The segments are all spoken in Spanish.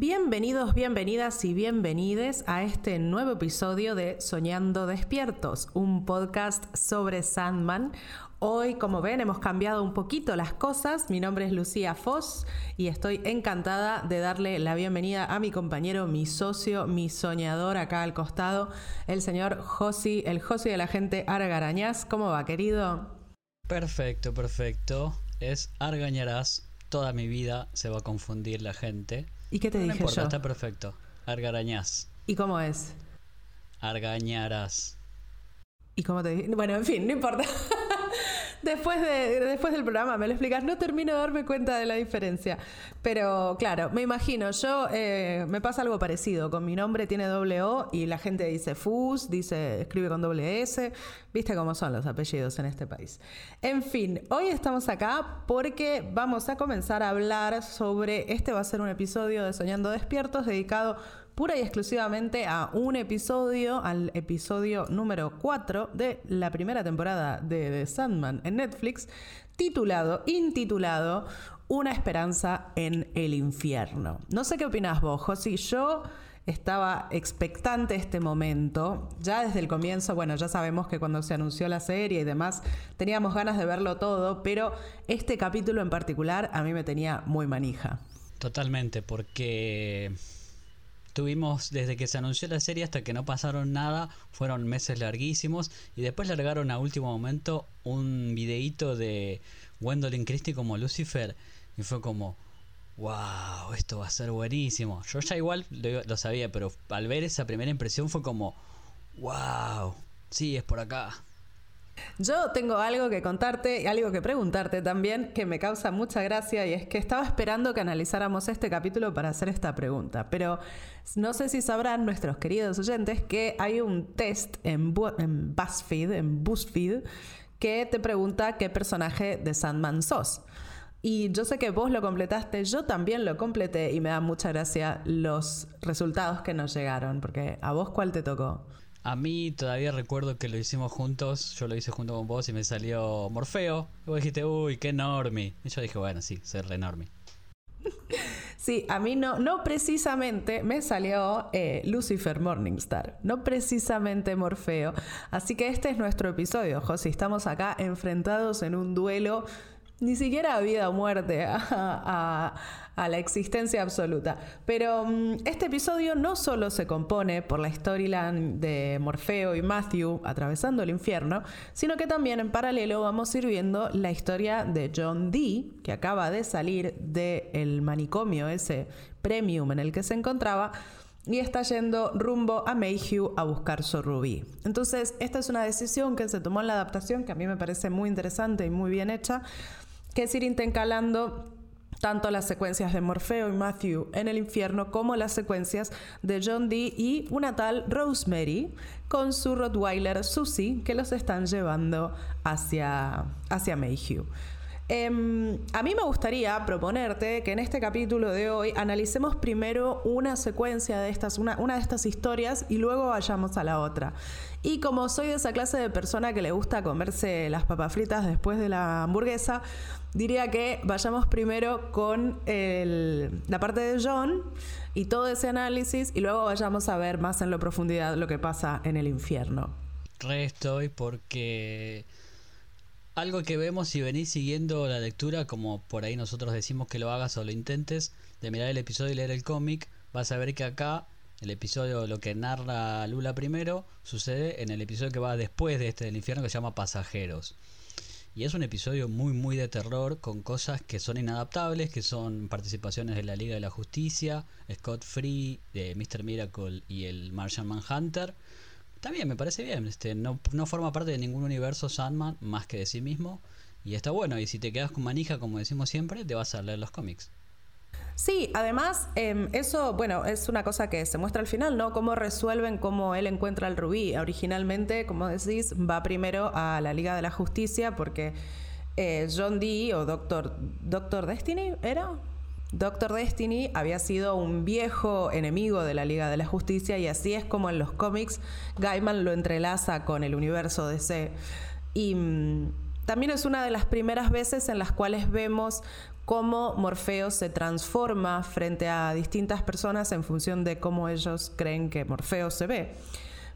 Bienvenidos, bienvenidas y bienvenides a este nuevo episodio de Soñando Despiertos, un podcast sobre Sandman. Hoy, como ven, hemos cambiado un poquito las cosas. Mi nombre es Lucía Foss y estoy encantada de darle la bienvenida a mi compañero, mi socio, mi soñador acá al costado, el señor Josi, el Josi de la gente Argarañaz. ¿Cómo va, querido? Perfecto, perfecto. Es Argañarás. Toda mi vida se va a confundir la gente. ¿Y qué te No dije importa, yo? está perfecto. Argarañás. ¿Y cómo es? Argañarás. ¿Y cómo te dije? Bueno, en fin, no importa. Después, de, después del programa me lo explicas, no termino de darme cuenta de la diferencia. Pero claro, me imagino, yo eh, me pasa algo parecido. Con mi nombre tiene doble O y la gente dice Fus, dice, escribe con doble S. Viste cómo son los apellidos en este país. En fin, hoy estamos acá porque vamos a comenzar a hablar sobre. Este va a ser un episodio de Soñando Despiertos dedicado pura y exclusivamente a un episodio, al episodio número 4 de la primera temporada de The Sandman en Netflix, titulado, intitulado, Una esperanza en el infierno. No sé qué opinas vos, Josi. Yo estaba expectante este momento. Ya desde el comienzo, bueno, ya sabemos que cuando se anunció la serie y demás, teníamos ganas de verlo todo, pero este capítulo en particular a mí me tenía muy manija. Totalmente, porque tuvimos desde que se anunció la serie hasta que no pasaron nada, fueron meses larguísimos y después largaron a último momento un videíto de Gwendolyn Christie como Lucifer y fue como wow, esto va a ser buenísimo. Yo ya igual lo, lo sabía, pero al ver esa primera impresión fue como wow, sí, es por acá. Yo tengo algo que contarte y algo que preguntarte también que me causa mucha gracia y es que estaba esperando que analizáramos este capítulo para hacer esta pregunta, pero no sé si sabrán nuestros queridos oyentes que hay un test en, Bu- en BuzzFeed, en BuzzFeed, que te pregunta qué personaje de Sandman sos. Y yo sé que vos lo completaste, yo también lo completé y me da mucha gracia los resultados que nos llegaron, porque a vos cuál te tocó. A mí todavía recuerdo que lo hicimos juntos, yo lo hice junto con vos y me salió Morfeo. Y vos dijiste, uy, qué enorme. Y yo dije, bueno, sí, ser enorme. Sí, a mí no, no precisamente me salió eh, Lucifer Morningstar, no precisamente Morfeo. Así que este es nuestro episodio, Josi. Estamos acá enfrentados en un duelo, ni siquiera a vida o muerte, a, la existencia absoluta. Pero mm, este episodio no solo se compone por la storyline de Morfeo y Matthew atravesando el infierno, sino que también en paralelo vamos a ir viendo la historia de John Dee, que acaba de salir del manicomio, ese premium en el que se encontraba, y está yendo rumbo a Mayhew a buscar su rubí. Entonces, esta es una decisión que se tomó en la adaptación, que a mí me parece muy interesante y muy bien hecha, que es ir intercalando tanto las secuencias de Morfeo y Matthew en el infierno como las secuencias de John Dee y una tal Rosemary con su Rottweiler Susie que los están llevando hacia, hacia Mayhew. Em, a mí me gustaría proponerte que en este capítulo de hoy analicemos primero una secuencia de estas, una, de estas historias y luego vayamos a la otra. Y como soy de esa clase de persona que le gusta comerse las papas fritas después de la hamburguesa, diría que vayamos primero con la parte de John y todo ese análisis y luego vayamos a ver más en la profundidad lo que pasa en el infierno. Re estoy porque algo que vemos si venís siguiendo la lectura, como por ahí nosotros decimos que lo hagas o lo intentes, de mirar el episodio y leer el cómic, vas a ver que acá el episodio, lo que narra Lula primero, sucede en el episodio que va después de este del infierno que se llama Pasajeros. Y es un episodio muy muy de terror con cosas que son inadaptables, que son participaciones de la Liga de la Justicia, Scott Free, de Mr. Miracle y el Martian Manhunter. También me parece bien, este, no, no forma parte de ningún universo Sandman más que de sí mismo. Y está bueno, y si te quedas con manija, como decimos siempre, te vas a leer los cómics. Sí, además, em, eso, bueno, es una cosa que se muestra al final, ¿no? Cómo resuelven cómo él encuentra el rubí. Originalmente, como decís, va primero a la Liga de la Justicia porque eh, John Dee o Doctor, Doctor Destiny, ¿era? Doctor Destiny había sido un viejo enemigo de la Liga de la Justicia y así es como en los cómics Gaiman lo entrelaza con el universo DC. Y mm, también es una de las primeras veces en las cuales vemos cómo Morfeo se transforma frente a distintas personas en función de cómo ellos creen que Morfeo se ve.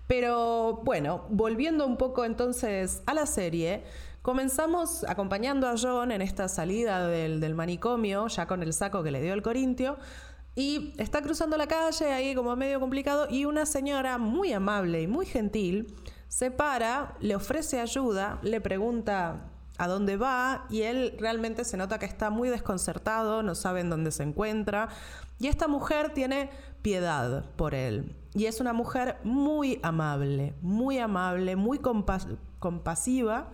Pero bueno, volviendo un poco entonces a la serie, comenzamos acompañando a John en esta salida del, del manicomio, ya con el saco que le dio el Corintio, y está cruzando la calle ahí como medio complicado y una señora muy amable y muy gentil se para, le ofrece ayuda, le pregunta a dónde va y él realmente se nota que está muy desconcertado, no sabe en dónde se encuentra y esta mujer tiene piedad por él. Y es una mujer muy amable, muy amable, muy compasiva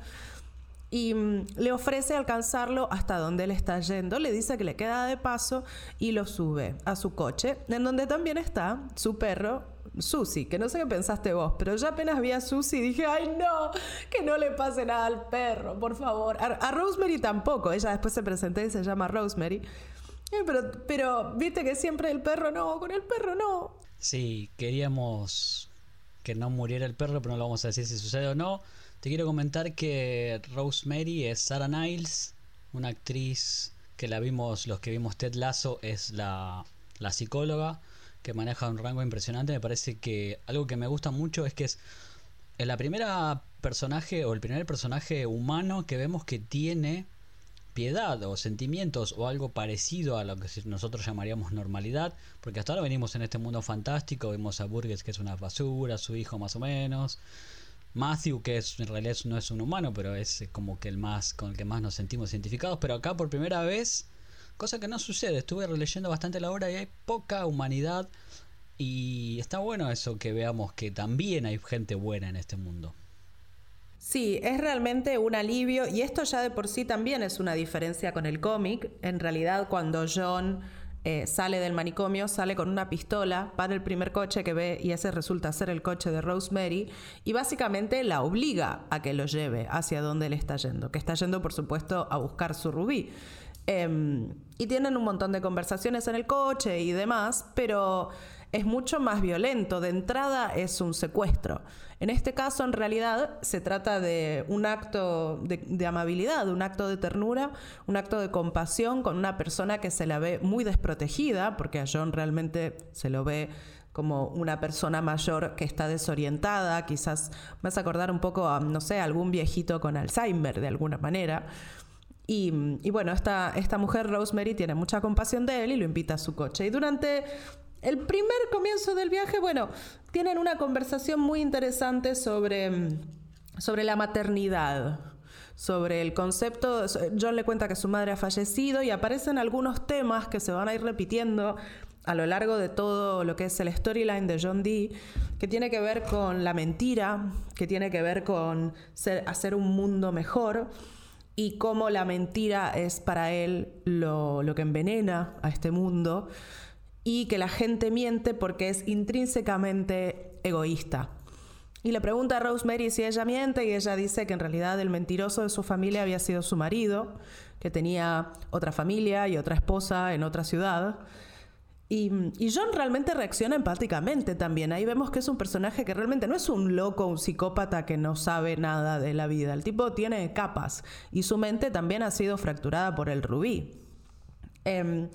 y mm, le ofrece alcanzarlo hasta donde él está yendo. Le dice que le queda de paso y lo sube a su coche, en donde también está su perro Susi, que no sé qué pensaste vos, pero ya apenas vi a Susi dije, ay no, que no le pase nada al perro, por favor. A, Rosemary tampoco, ella después se presentó y se llama Rosemary. Eh, pero, pero viste que siempre el perro no, con el perro no. Sí, queríamos que no muriera el perro, pero no lo vamos a decir si sucede o no. Te quiero comentar que Rosemary es Sarah Niles, una actriz que la vimos, los que vimos Ted Lasso, es la, la psicóloga que maneja un rango impresionante. Me parece que algo que me gusta mucho es que es la primera personaje o el primer personaje humano que vemos que tiene piedad o sentimientos o algo parecido a lo que nosotros llamaríamos normalidad, porque hasta ahora venimos en este mundo fantástico, vemos a Burgess que es una basura, su hijo más o menos, Matthew que es en realidad no es un humano, pero es como que el más con el que más nos sentimos identificados, pero acá por primera vez Cosa que no sucede, estuve releyendo bastante la obra y hay poca humanidad y está bueno eso que veamos que también hay gente buena en este mundo. Sí, es realmente un alivio y esto ya de por sí también es una diferencia con el cómic. En realidad cuando John eh, sale del manicomio, sale con una pistola para el primer coche que ve y ese resulta ser el coche de Rosemary y básicamente la obliga a que lo lleve hacia donde él está yendo, que está yendo por supuesto a buscar su rubí. Em, y tienen un montón de conversaciones en el coche y demás, pero es mucho más violento. De entrada es un secuestro. En este caso, en realidad, se trata de un acto de, de, amabilidad, un acto de ternura, un acto de compasión con una persona que se la ve muy desprotegida, porque a John realmente se lo ve como una persona mayor que está desorientada, quizás vas a acordar un poco a, no sé, algún viejito con Alzheimer de alguna manera. Y, bueno, esta, esta mujer, Rosemary, tiene mucha compasión de él y lo invita a su coche. Y durante el primer comienzo del viaje, bueno, tienen una conversación muy interesante sobre, sobre la maternidad, sobre el concepto. John le cuenta que su madre ha fallecido y aparecen algunos temas que se van a ir repitiendo a lo largo de todo lo que es el storyline de John Dee, que tiene que ver con la mentira, que tiene que ver con hacer un mundo mejor y cómo la mentira es para él lo, que envenena a este mundo y que la gente miente porque es intrínsecamente egoísta. Y le pregunta a Rosemary si ella miente y ella dice que en realidad el mentiroso de su familia había sido su marido, que tenía otra familia y otra esposa en otra ciudad y, John realmente reacciona empáticamente también. Ahí vemos que es un personaje que realmente no es un loco, un psicópata que no sabe nada de la vida. El tipo tiene capas y su mente también ha sido fracturada por el rubí. Em,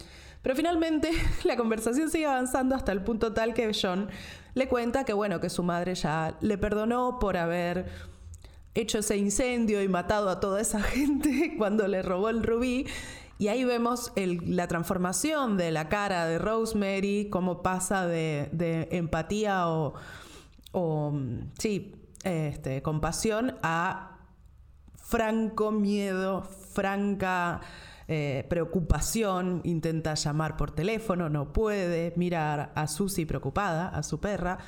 pero finalmente la conversación sigue avanzando hasta el punto tal que John le cuenta que bueno, que su madre ya le perdonó por haber hecho ese incendio y matado a toda esa gente cuando le robó el rubí. Y ahí vemos la transformación de la cara de Rosemary, cómo pasa de, empatía o, sí, este, compasión a franco miedo, franca eh, preocupación. Intenta llamar por teléfono, no puede, mirar a Susie preocupada, a su perra.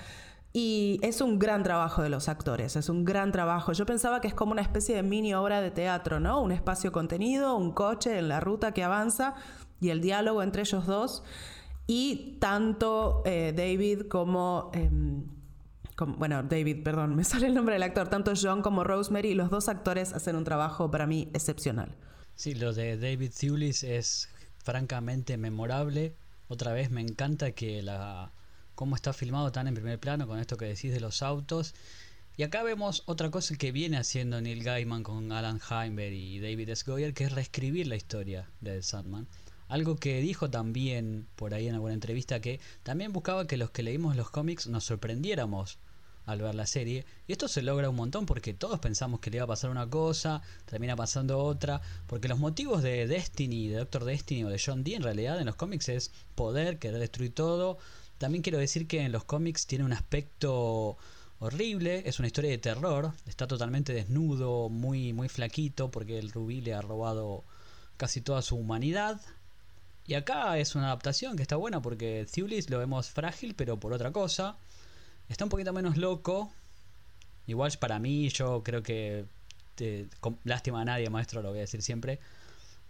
Y es un gran trabajo de los actores, es un gran trabajo. Yo pensaba que es como una especie de mini obra de teatro, ¿no? Un espacio contenido, un coche en la ruta que avanza y el diálogo entre ellos dos. Y tanto eh, David como, em, como, Bueno, David, perdón, me sale el nombre del actor. Tanto John como Rosemary, los dos actores hacen un trabajo para mí excepcional. Sí, lo de David Thewlis es francamente memorable. Otra vez me encanta que la cómo está filmado tan en primer plano con esto que decís de los autos. Y acá vemos otra cosa que viene haciendo Neil Gaiman con Alan Heinberg y David S. Goyer, que es reescribir la historia de Sandman. Algo que dijo también por ahí en alguna entrevista que también buscaba que los que leímos los cómics nos sorprendiéramos al ver la serie. Y esto se logra un montón porque todos pensamos que le iba a pasar una cosa, termina pasando otra. Porque los motivos de Destiny, de Doctor Destiny o de John Dee en realidad en los cómics es poder, querer destruir todo. También quiero decir que en los cómics tiene un aspecto horrible, es una historia de terror, está totalmente desnudo, muy, muy flaquito porque el rubí le ha robado casi toda su humanidad. Y acá es una adaptación que está buena porque Thulis lo vemos frágil pero por otra cosa. Está un poquito menos loco. Igual para mí yo creo que... lástima a nadie, maestro, lo voy a decir siempre.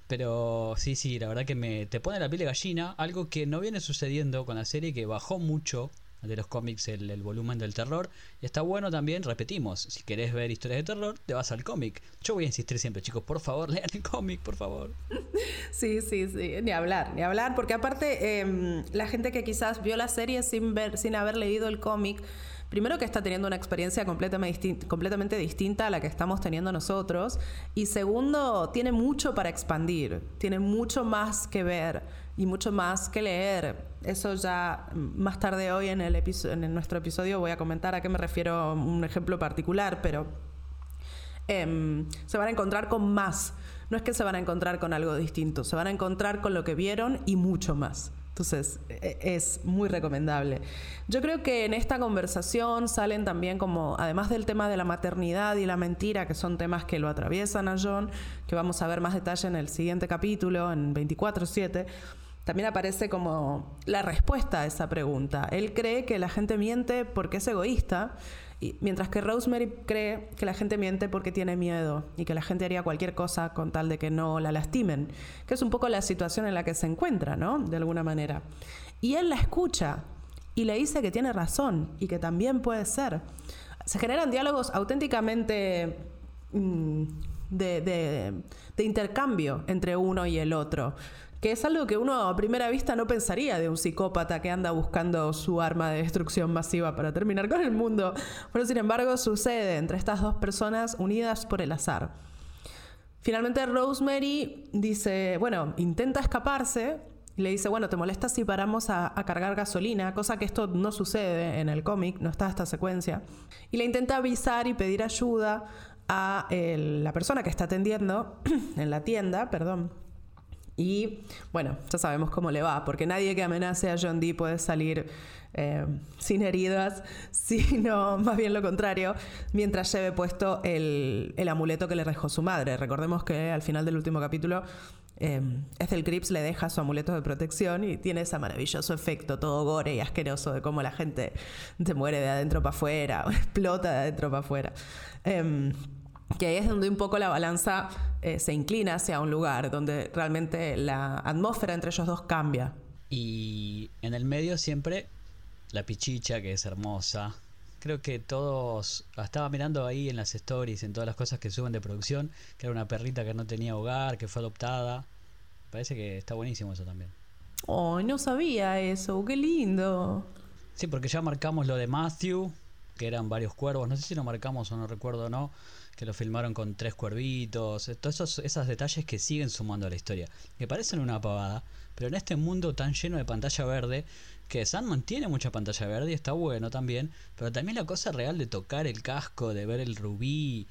Pero sí, sí, la verdad que me te pone la piel de gallina, algo que no viene sucediendo con la serie, que bajó mucho de los cómics el, volumen del terror. Está bueno también, repetimos, si querés ver historias de terror, te vas al cómic. Yo voy a insistir siempre, chicos, por favor, lean el cómic, por favor. Sí, sí, sí, ni hablar, ni hablar, porque aparte em, la gente que quizás vio la serie sin ver, sin haber leído el cómic, primero que está teniendo una experiencia completamente, completamente distinta a la que estamos teniendo nosotros, y segundo, tiene mucho para expandir, tiene mucho más que ver y mucho más que leer. Eso ya más tarde hoy en, el en nuestro episodio voy a comentar a qué me refiero un ejemplo particular, pero em, se van a encontrar con más. No es que se van a encontrar con algo distinto, se van a encontrar con lo que vieron y mucho más. Entonces, e, es muy recomendable. Yo creo que en esta conversación salen también como, además del tema de la maternidad y la mentira, que son temas que lo atraviesan a John, que vamos a ver más detalle en el siguiente capítulo, en 24-7, también aparece como la respuesta a esa pregunta. Él cree que la gente miente porque es egoísta, y, mientras que Rosemary cree que la gente miente porque tiene miedo y que la gente haría cualquier cosa con tal de que no la lastimen, que es un poco la situación en la que se encuentra, ¿no? De alguna manera. Y él la escucha y le dice que tiene razón y que también puede ser. Se generan diálogos auténticamente... Mm, de, de intercambio entre uno y el otro que es algo que uno a primera vista no pensaría de un psicópata que anda buscando su arma de destrucción masiva para terminar con el mundo. Pero sin embargo sucede entre estas dos personas unidas por el azar. Finalmente Rosemary dice, bueno, intenta escaparse. Le dice, bueno, ¿te molesta si paramos a, cargar gasolina? Cosa que esto no sucede en el cómic, no está esta secuencia. Y le intenta avisar y pedir ayuda a la persona que está atendiendo en la tienda, perdón, y bueno, ya sabemos cómo le va, porque nadie que amenace a John Dee puede salir eh, sin heridas, sino más bien lo contrario, mientras lleve puesto el, amuleto que le dejó su madre. Recordemos que al final del último capítulo, eh, Ethel Cripps le deja su amuleto de protección y tiene ese maravilloso efecto todo gore y asqueroso de cómo la gente se muere de adentro para afuera, o explota de adentro para afuera. Em, que ahí es donde un poco la balanza eh, se inclina hacia un lugar, donde realmente la atmósfera entre ellos dos cambia. Y en el medio siempre la pichicha, que es hermosa. Creo que todos, estaba mirando ahí en las stories, en todas las cosas que suben de producción, que era una perrita que no tenía hogar, que fue adoptada. Parece que está buenísimo eso también. Oh, no sabía eso, qué lindo. Sí, porque ya marcamos lo de Matthew, que eran varios cuervos, no sé si lo marcamos o no recuerdo o no, que lo filmaron con tres cuervitos, todos esos, esos detalles que siguen sumando a la historia, que parecen una pavada, pero en este mundo tan lleno de pantalla verde, que Sandman tiene mucha pantalla verde y está bueno también, pero también la cosa real de tocar el casco, de ver el rubí,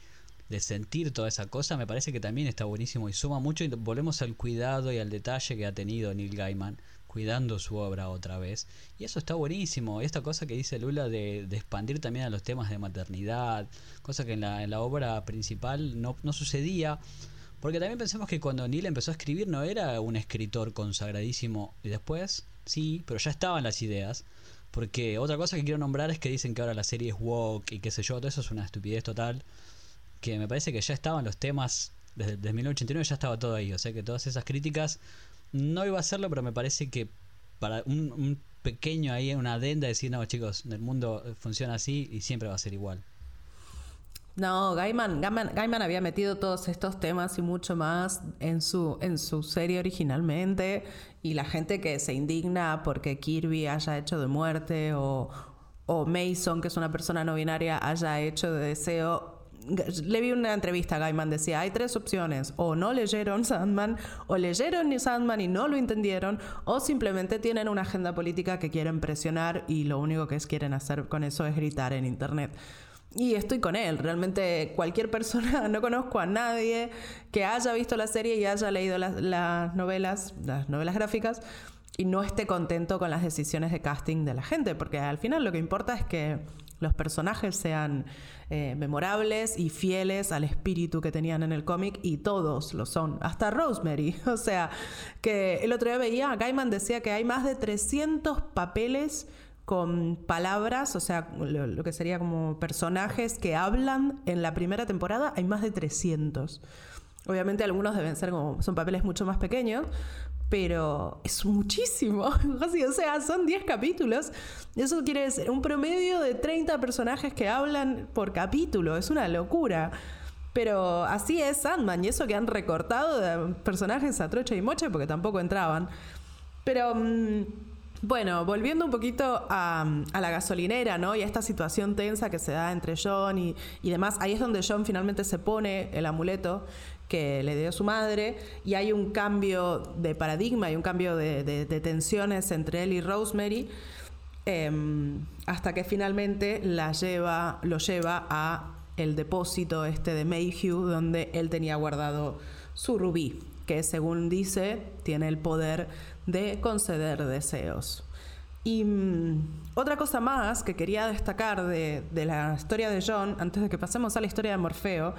de sentir toda esa cosa, me parece que también está buenísimo y suma mucho y volvemos al cuidado y al detalle que ha tenido Neil Gaiman cuidando su obra otra vez. Y eso está buenísimo. Esta cosa que dice Lula de, expandir también a los temas de maternidad, cosa que en la, en la obra principal no, no sucedía. Porque también pensemos que cuando Neil empezó a escribir no era un escritor consagradísimo. Y después, sí, pero ya estaban las ideas. Porque otra cosa que quiero nombrar es que dicen que ahora la serie es woke y qué sé yo, todo eso es una estupidez total. Que me parece que ya estaban los temas, desde, desde 1989 ya estaba todo ahí. O sea que todas esas críticas no iba a hacerlo, pero me parece que para un, pequeño ahí, una adenda, decir, no, chicos, el mundo funciona así y siempre va a ser igual. No, Gaiman, Gaiman, había metido todos estos temas y mucho más en su, en su serie originalmente y la gente que se indigna porque Kirby haya hecho de muerte o, o Mason, que es una persona no binaria, haya hecho de deseo. Le vi una entrevista a Gaiman, decía, hay tres opciones, o no leyeron Sandman, o leyeron Sandman y no lo entendieron, o simplemente tienen una agenda política que quieren presionar y lo único que quieren hacer con eso es gritar en Internet. Y estoy con él, realmente cualquier persona, no conozco a nadie que haya visto la serie y haya leído las, las novelas, las novelas gráficas, y no esté contento con las decisiones de casting de la gente, porque al final lo que importa es que los personajes sean eh, memorables y fieles al espíritu que tenían en el cómic y todos lo son, hasta Rosemary. O sea, que el otro día veía, Gaiman decía que hay más de 300 papeles con palabras, o sea, lo, lo, que sería como personajes que hablan en la primera temporada, hay más de 300. Obviamente algunos deben ser como, son papeles mucho más pequeños, pero es muchísimo. o sea, son 10 capítulos. Eso quiere decir un promedio de 30 personajes que hablan por capítulo. Es una locura. Pero así es Sandman, y eso que han recortado personajes a trocha y moche porque tampoco entraban. Pero. Mm, bueno, volviendo un poquito a, la gasolinera, ¿no? Y a esta situación tensa que se da entre John y, y, demás, ahí es donde John finalmente se pone el amuleto que le dio su madre y hay un cambio de paradigma y un cambio de, tensiones entre él y Rosemary em, hasta que finalmente la lleva, lo lleva a el depósito este de Mayhew donde él tenía guardado su rubí que según dice tiene el poder de conceder deseos. Y mm, otra cosa más que quería destacar de, de, la historia de John, antes de que pasemos a la historia de Morfeo,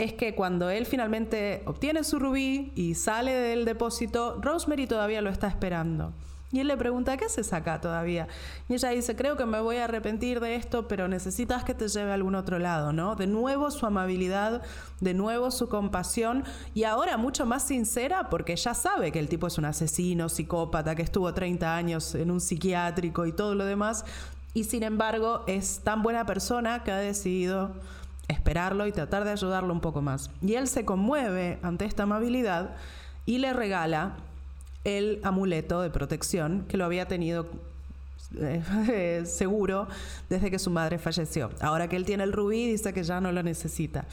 es que cuando él finalmente obtiene su rubí y sale del depósito, Rosemary todavía lo está esperando. Y él le pregunta, ¿qué haces acá todavía? Y ella dice, creo que me voy a arrepentir de esto, pero necesitas que te lleve a algún otro lado, ¿no? De nuevo su amabilidad, de nuevo su compasión y ahora mucho más sincera porque ya sabe que el tipo es un asesino, psicópata, que estuvo 30 años en un psiquiátrico y todo lo demás. Y sin embargo es tan buena persona que ha decidido esperarlo y tratar de ayudarlo un poco más. Y él se conmueve ante esta amabilidad y le regala el amuleto de protección que lo había tenido eh, seguro desde que su madre falleció. Ahora que él tiene el rubí, dice que ya no lo necesita.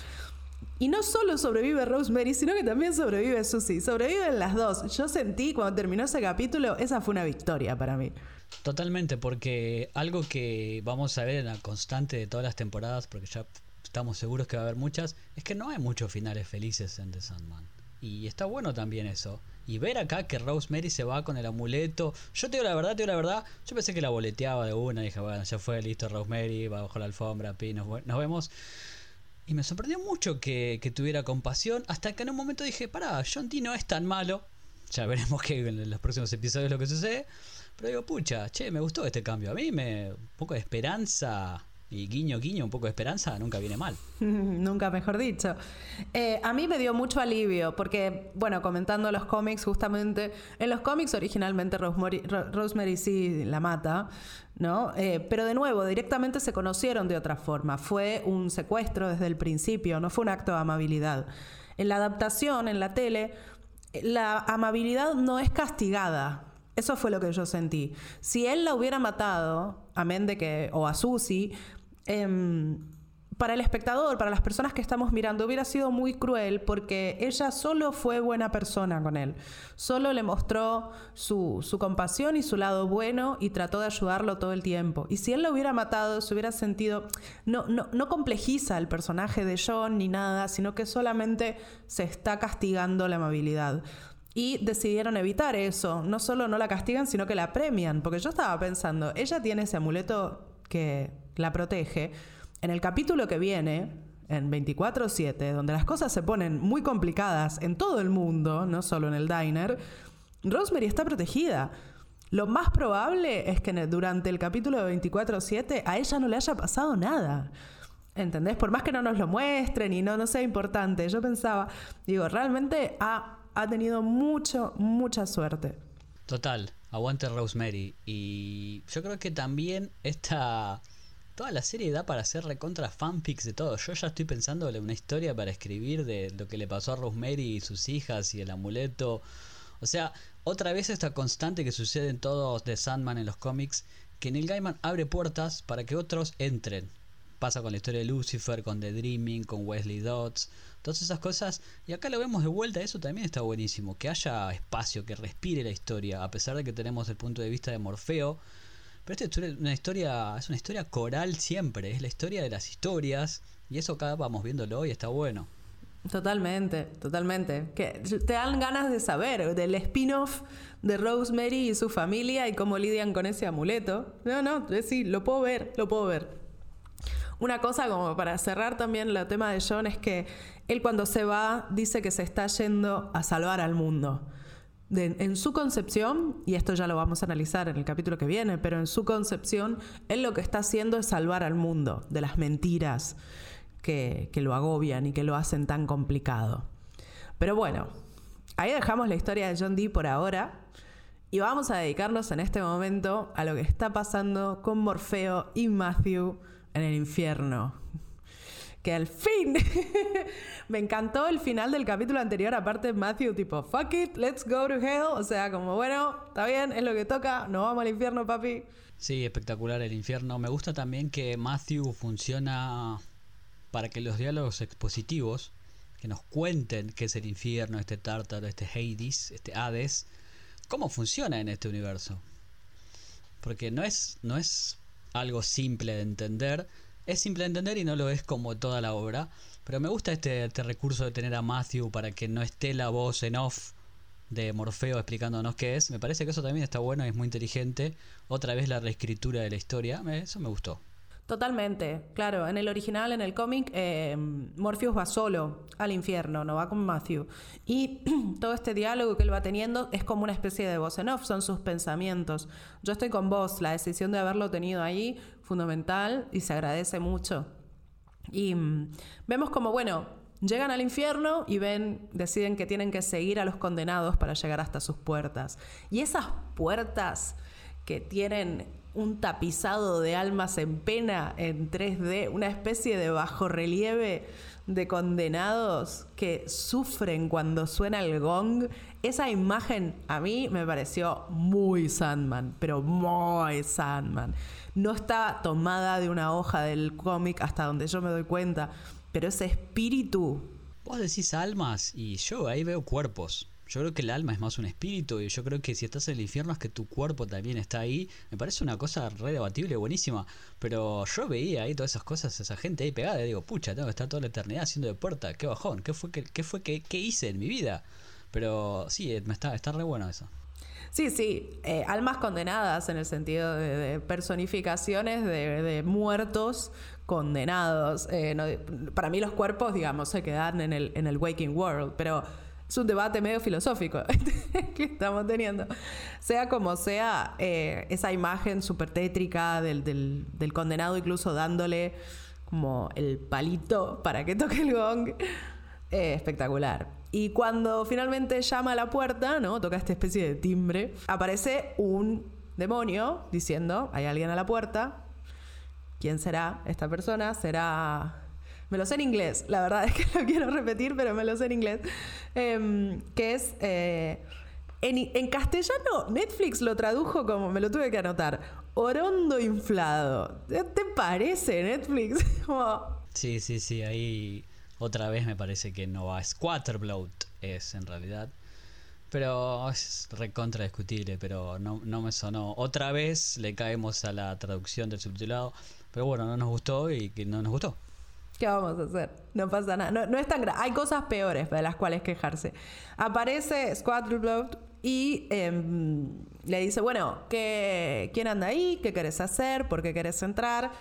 Y no solo sobrevive Rosemary, sino que también sobrevive Susie. Sobreviven las dos. Yo sentí cuando terminó ese capítulo, esa fue una victoria para mí. Totalmente, porque algo que vamos a ver en la constante de todas las temporadas, porque ya estamos seguros que va a haber muchas, es que no hay muchos finales felices en The Sandman. Y está bueno también eso. Y ver acá que Rosemary se va con el amuleto. Yo te digo la verdad, te digo la verdad. Yo pensé que la boleteaba de una. Dije, bueno, ya fue, listo, Rosemary, va bajo la alfombra, pi, nos, vemos. Y me sorprendió mucho que, tuviera compasión. Hasta que en un momento dije, pará, John T no es tan malo. Ya veremos que en los próximos episodios lo que sucede. Pero digo, pucha, che, me gustó este cambio. A mí me. Un poco de esperanza y guiño, guiño, un poco de esperanza nunca viene mal. nunca mejor dicho. Eh, a mí me dio mucho alivio porque, bueno, comentando los cómics, justamente, en los cómics originalmente Rosemary, Rosemary sí la mata, ¿no? Eh, pero de nuevo, directamente se conocieron de otra forma. Fue un secuestro desde el principio, no fue un acto de amabilidad. En la adaptación, en la tele, la amabilidad no es castigada. Eso fue lo que yo sentí. Si él la hubiera matado, amén de que, o a Susi, Em, para el espectador, para las personas que estamos mirando, hubiera sido muy cruel porque ella solo fue buena persona con él. Solo le mostró su, compasión y su lado bueno y trató de ayudarlo todo el tiempo. Y si él lo hubiera matado, se hubiera sentido. No, no, no complejiza el personaje de John ni nada, sino que solamente se está castigando la amabilidad. Y decidieron evitar eso. No solo no la castigan, sino que la premian. Porque yo estaba pensando, ella tiene ese amuleto que la protege, en el capítulo que viene, en 24-7, donde las cosas se ponen muy complicadas en todo el mundo, no solo en el diner, Rosemary está protegida. Lo más probable es que durante el capítulo de 24-7 a ella no le haya pasado nada. ¿Entendés? Por más que no nos lo muestren y no, no sea importante. Yo pensaba, digo, realmente ha, ha tenido mucho, mucha suerte. Total, aguante Rosemary. Y yo creo que también esta Toda la serie da para hacer recontra fanfics de todo. Yo ya estoy pensando en una historia para escribir de lo que le pasó a Rosemary y sus hijas y el amuleto. O sea, otra vez esta constante que sucede en todos de Sandman en los cómics, que Neil Gaiman abre puertas para que otros entren. Pasa con la historia de Lucifer, con The Dreaming, con Wesley Dodds, todas esas cosas. Y acá lo vemos de vuelta, eso también está buenísimo. Que haya espacio, que respire la historia, a pesar de que tenemos el punto de vista de Morfeo. Pero esta es una historia, es una historia coral siempre, es la historia de las historias. Y eso acá vamos viéndolo y está bueno. Totalmente, totalmente. Que te dan ganas de saber del spin-off de Rosemary y su familia y cómo lidian con ese amuleto. No, no, sí, lo puedo ver, lo puedo ver. Una cosa como para cerrar también el tema de John es que él cuando se va dice que se está yendo a salvar al mundo. En su concepción, y esto ya lo vamos a analizar en el capítulo que viene, pero en su concepción, él lo que está haciendo es salvar al mundo de las mentiras que, que lo agobian y que lo hacen tan complicado. Pero bueno, ahí dejamos la historia de John Dee por ahora. Y vamos a dedicarnos en este momento a lo que está pasando con Morfeo y Matthew en el infierno. Que al fin me encantó el final del capítulo anterior, aparte Matthew tipo, fuck it, let's go to hell. O sea, como bueno, está bien, es lo que toca, nos vamos al infierno, papi. Sí, espectacular el infierno. Me gusta también que Matthew funciona para que los diálogos expositivos, que nos cuenten qué es el infierno, este tártaro, este Hades, este Hades, cómo funciona en este universo. Porque no es, no es algo simple de entender. Es simple de entender y no lo es como toda la obra. Pero me gusta este, este recurso de tener a Matthew para que no esté la voz en off de Morfeo explicándonos qué es. Me parece que eso también está bueno y es muy inteligente. Otra vez la reescritura de la historia. Eso me gustó. Totalmente, claro. En el original, en el cómic, eh, Morpheus va solo al infierno, no va con Matthew. Y todo este diálogo que él va teniendo es como una especie de voz en off, son sus pensamientos. Yo estoy con vos, la decisión de haberlo tenido ahí, fundamental y se agradece mucho. Y mm, vemos como, bueno, llegan al infierno y ven, deciden que tienen que seguir a los condenados para llegar hasta sus puertas. Y esas puertas que tienen un tapizado de almas en pena en 3D, una especie de bajo relieve de condenados que sufren cuando suena el gong. Esa imagen a mí me pareció muy Sandman, pero muy Sandman. No está tomada de una hoja del cómic hasta donde yo me doy cuenta, pero ese espíritu... Vos decís almas y yo ahí veo cuerpos. Yo creo que el alma es más un espíritu y yo creo que si estás en el infierno es que tu cuerpo también está ahí. Me parece una cosa re debatible, buenísima. Pero yo veía ahí todas esas cosas, esa gente ahí pegada digo, pucha, tengo que estar toda la eternidad haciendo de puerta. Qué bajón, qué fue, qué, fue que, hice en mi vida. Pero sí, me está, está re bueno eso. Sí, sí, eh, almas condenadas en el sentido de, personificaciones de, muertos condenados. Eh, para mí los cuerpos, digamos, se quedan en el, en el waking world, pero es un debate medio filosófico que estamos teniendo. Sea como sea, eh, esa imagen súper tétrica del, condenado incluso dándole como el palito para que toque el gong, eh, espectacular. Y cuando finalmente llama a la puerta, ¿no? Toca esta especie de timbre, aparece un demonio diciendo, hay alguien a la puerta. ¿Quién será esta persona? ¿Será me lo sé en inglés, la verdad es que lo quiero repetir, pero me lo sé en inglés, em, que es... Eh, en, castellano, Netflix lo tradujo como, me lo tuve que anotar, orondo inflado. ¿Te parece Netflix? sí, sí, sí, ahí otra vez me parece que no va. Squatterbloat es en realidad. Pero es recontra discutible, pero no, no me sonó. Otra vez le caemos a la traducción del subtitulado. Pero bueno, no nos gustó y que no nos gustó. ¿Qué vamos a hacer? No pasa nada. No, es tan grave. Hay cosas peores de las cuales quejarse. Aparece Squadron y em, le dice, bueno, ¿qué, ¿quién anda ahí? ¿Qué querés hacer? ¿Por qué querés entrar?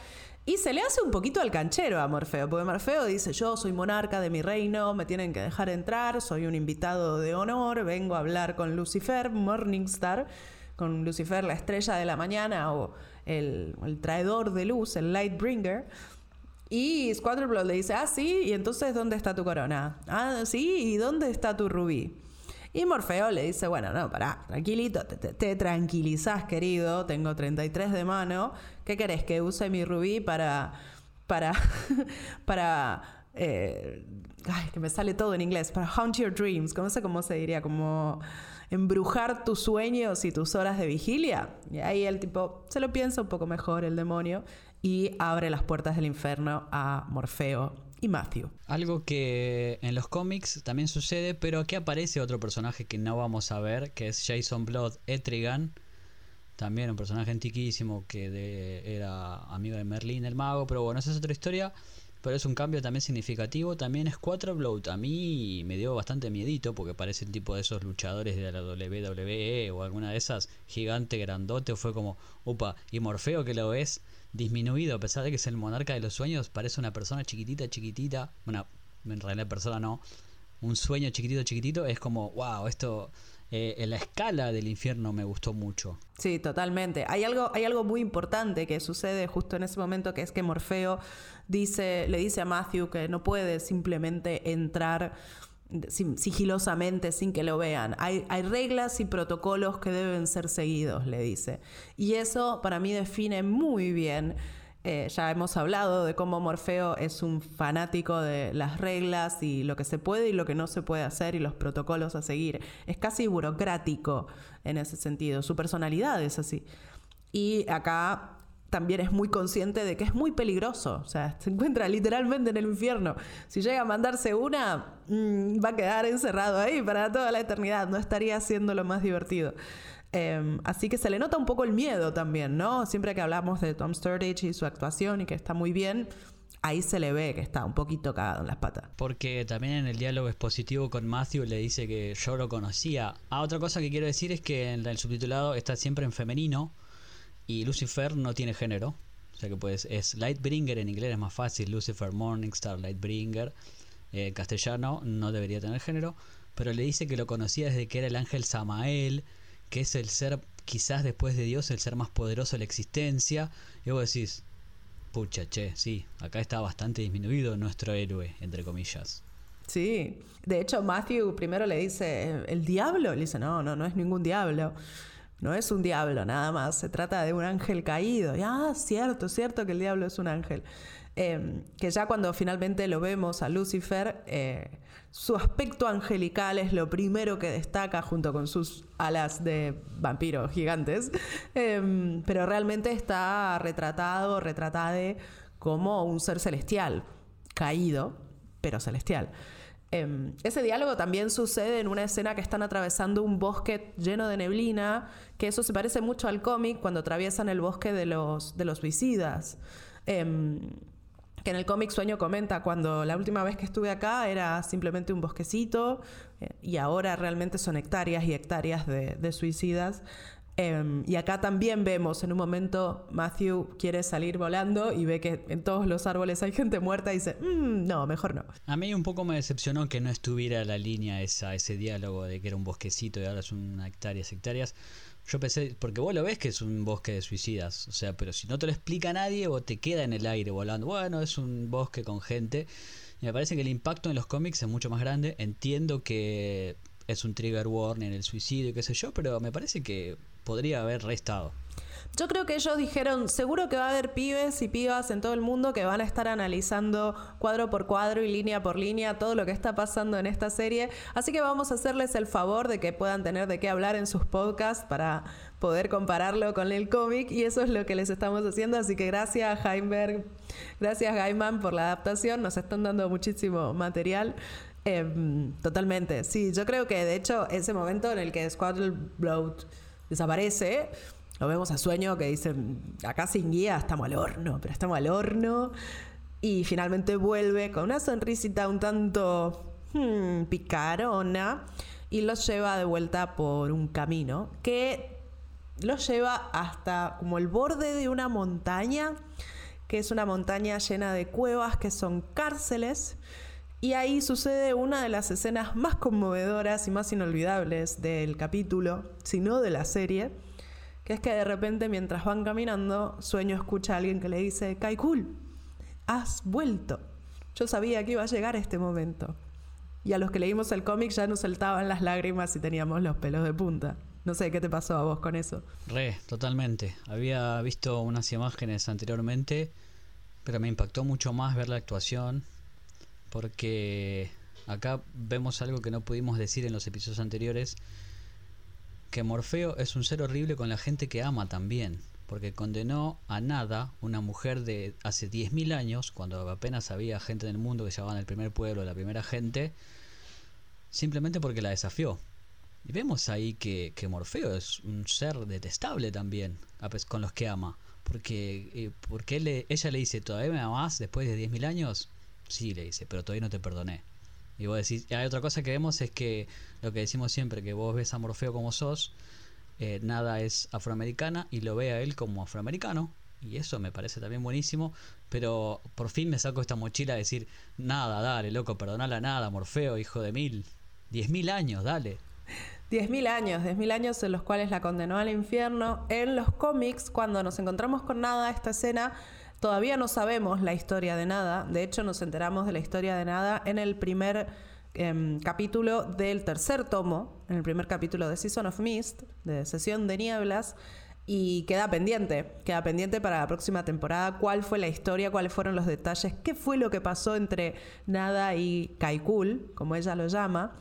Y se le hace un poquito al canchero a Morfeo, porque Morfeo dice, yo soy monarca de mi reino, me tienen que dejar entrar, soy un invitado de honor, vengo a hablar con Lucifer, Morningstar, con Lucifer, la estrella de la mañana o el, el traidor de luz, el Lightbringer. Y Squadron le dice, ah, sí, y entonces ¿dónde está tu corona? Ah, sí, ¿y dónde está tu rubí? Y Morfeo le dice, bueno, no, pará, tranquilito, te, tranquilizás, querido, tengo 33 de mano, ¿qué querés? ¿Que use mi rubí para, para, para, eh, ay, que me sale todo en inglés, para haunt your dreams, no sé cómo se diría, como embrujar tus sueños y tus horas de vigilia. Y ahí el tipo se lo piensa un poco mejor, el demonio, y abre las puertas del infierno a Morfeo y Matthew. Algo que en los cómics también sucede, pero aquí aparece otro personaje que no vamos a ver, que es Jason Blood Etrigan. También un personaje antiquísimo que era amigo de Merlin el mago, pero bueno, esa es otra historia. Pero es un cambio también significativo. También es 4 Blood. A mí me dio bastante miedito porque parece el tipo de esos luchadores de la WWE o alguna de esas gigante, grandote. Fue como, upa, y Morfeo que lo ves disminuido, a pesar de que es el monarca de los sueños, parece una persona chiquitita, chiquitita. Bueno, en realidad persona no. Un sueño chiquitito, chiquitito. Es como, wow, esto eh, en la escala del infierno me gustó mucho. Sí, totalmente. Hay algo, hay algo muy importante que sucede justo en ese momento, que es que Morfeo dice, le dice a Matthew que no puede simplemente entrar sigilosamente sin que lo vean. Hay, hay, reglas y protocolos que deben ser seguidos, le dice. Y eso para mí define muy bien eh, ya hemos hablado de cómo Morfeo es un fanático de las reglas y lo que se puede y lo que no se puede hacer y los protocolos a seguir. Es casi burocrático en ese sentido. Su personalidad es así. Y acá también es muy consciente de que es muy peligroso. O sea, se encuentra literalmente en el infierno. Si llega a mandarse una, mm, va a quedar encerrado ahí para toda la eternidad. No estaría siendo lo más divertido. Em, así que se le nota un poco el miedo también, ¿no? Siempre que hablamos de Tom Sturridge y su actuación y que está muy bien, ahí se le ve que está un poquito cagado en las patas. Porque también en el diálogo expositivo con Matthew le dice que yo lo conocía. Ah, otra cosa que quiero decir es que en el subtitulado está siempre en femenino y Lucifer no tiene género. O sea que pues es Lightbringer en inglés es más fácil, Lucifer Morningstar Lightbringer. En castellano no debería tener género, pero le dice que lo conocía desde que era el ángel Samael que es el ser, quizás después de Dios, el ser más poderoso de la existencia. Y vos decís, pucha, che, sí, acá está bastante disminuido nuestro héroe, entre comillas. Sí, de hecho Matthew primero le dice, ¿el diablo? Le dice, no, no, no es ningún diablo. No es un diablo, nada más. Se trata de un ángel caído. Y, ah, cierto, cierto que el diablo es un ángel. Em, que ya cuando finalmente lo vemos a Lucifer, eh, su aspecto angelical es lo primero que destaca junto con sus alas de vampiro gigantes, em, pero realmente está retratado, retratado como un ser celestial, caído, pero celestial. Em, ese diálogo también sucede en una escena que están atravesando un bosque lleno de neblina, que eso se parece mucho al cómic cuando atraviesan el bosque de los, de los suicidas que en el cómic Sueño comenta, cuando la última vez que estuve acá era simplemente un bosquecito eh, y ahora realmente son hectáreas y hectáreas de, suicidas. Em, y acá también vemos, en un momento Matthew quiere salir volando y ve que en todos los árboles hay gente muerta y dice, mm, no, mejor no. A mí un poco me decepcionó que no estuviera la línea esa, ese diálogo de que era un bosquecito y ahora son hectáreas, hectáreas. Yo pensé, porque vos lo ves que es un bosque de suicidas, o sea, pero si no te lo explica nadie o te queda en el aire volando, bueno, es un bosque con gente. Y me parece que el impacto en los cómics es mucho más grande. Entiendo que es un trigger warning el suicidio y qué sé yo, pero me parece que podría haber restado. Yo creo que ellos dijeron, seguro que va a haber pibes y pibas en todo el mundo que van a estar analizando cuadro por cuadro y línea por línea todo lo que está pasando en esta serie. Así que vamos a hacerles el favor de que puedan tener de qué hablar en sus podcasts para poder compararlo con el cómic y eso es lo que les estamos haciendo. Así que gracias Heimberg, gracias Gaiman por la adaptación, nos están dando muchísimo material. Em, totalmente, sí, yo creo que de hecho ese momento en el que Squadron Blood desaparece, lo vemos a sueño que dicen, acá sin guía estamos al horno, pero estamos al horno. Y finalmente vuelve con una sonrisita un tanto hmm, picarona y los lleva de vuelta por un camino que los lleva hasta como el borde de una montaña, que es una montaña llena de cuevas que son cárceles. Y ahí sucede una de las escenas más conmovedoras y más inolvidables del capítulo, si no de la serie que es que de repente mientras van caminando, Sueño escucha a alguien que le dice, Kaikul, has vuelto. Yo sabía que iba a llegar este momento. Y a los que leímos el cómic ya nos saltaban las lágrimas y teníamos los pelos de punta. No sé qué te pasó a vos con eso. Re, totalmente. Había visto unas imágenes anteriormente, pero me impactó mucho más ver la actuación, porque acá vemos algo que no pudimos decir en los episodios anteriores, que Morfeo es un ser horrible con la gente que ama también, porque condenó a nada una mujer de hace 10.000 años, cuando apenas había gente en el mundo que se llamaban el primer pueblo, la primera gente, simplemente porque la desafió. Y vemos ahí que, que Morfeo es un ser detestable también, con los que ama. Porque, eh, porque ella le dice, ¿todavía me amas después de 10.000 años? Sí, le dice, pero todavía no te perdoné. Y vos decís, hay otra cosa que vemos es que lo que decimos siempre, que vos ves a Morfeo como sos, eh, nada es afroamericana y lo ve a él como afroamericano. Y eso me parece también buenísimo. Pero por fin me saco esta mochila a decir, nada, dale, loco, perdonala nada, Morfeo, hijo de mil. Diez mil años, dale. Diez mil años, diez mil años en los cuales la condenó al infierno. En los cómics, cuando nos encontramos con Nada, esta escena, todavía no sabemos la historia de Nada. De hecho, nos enteramos de la historia de Nada en el primer em, capítulo del tercer tomo, en el primer capítulo de Season of Mist, de Sesión de Nieblas. Y queda pendiente, queda pendiente para la próxima temporada cuál fue la historia, cuáles fueron los detalles, qué fue lo que pasó entre Nada y Kaikul, como ella lo llama.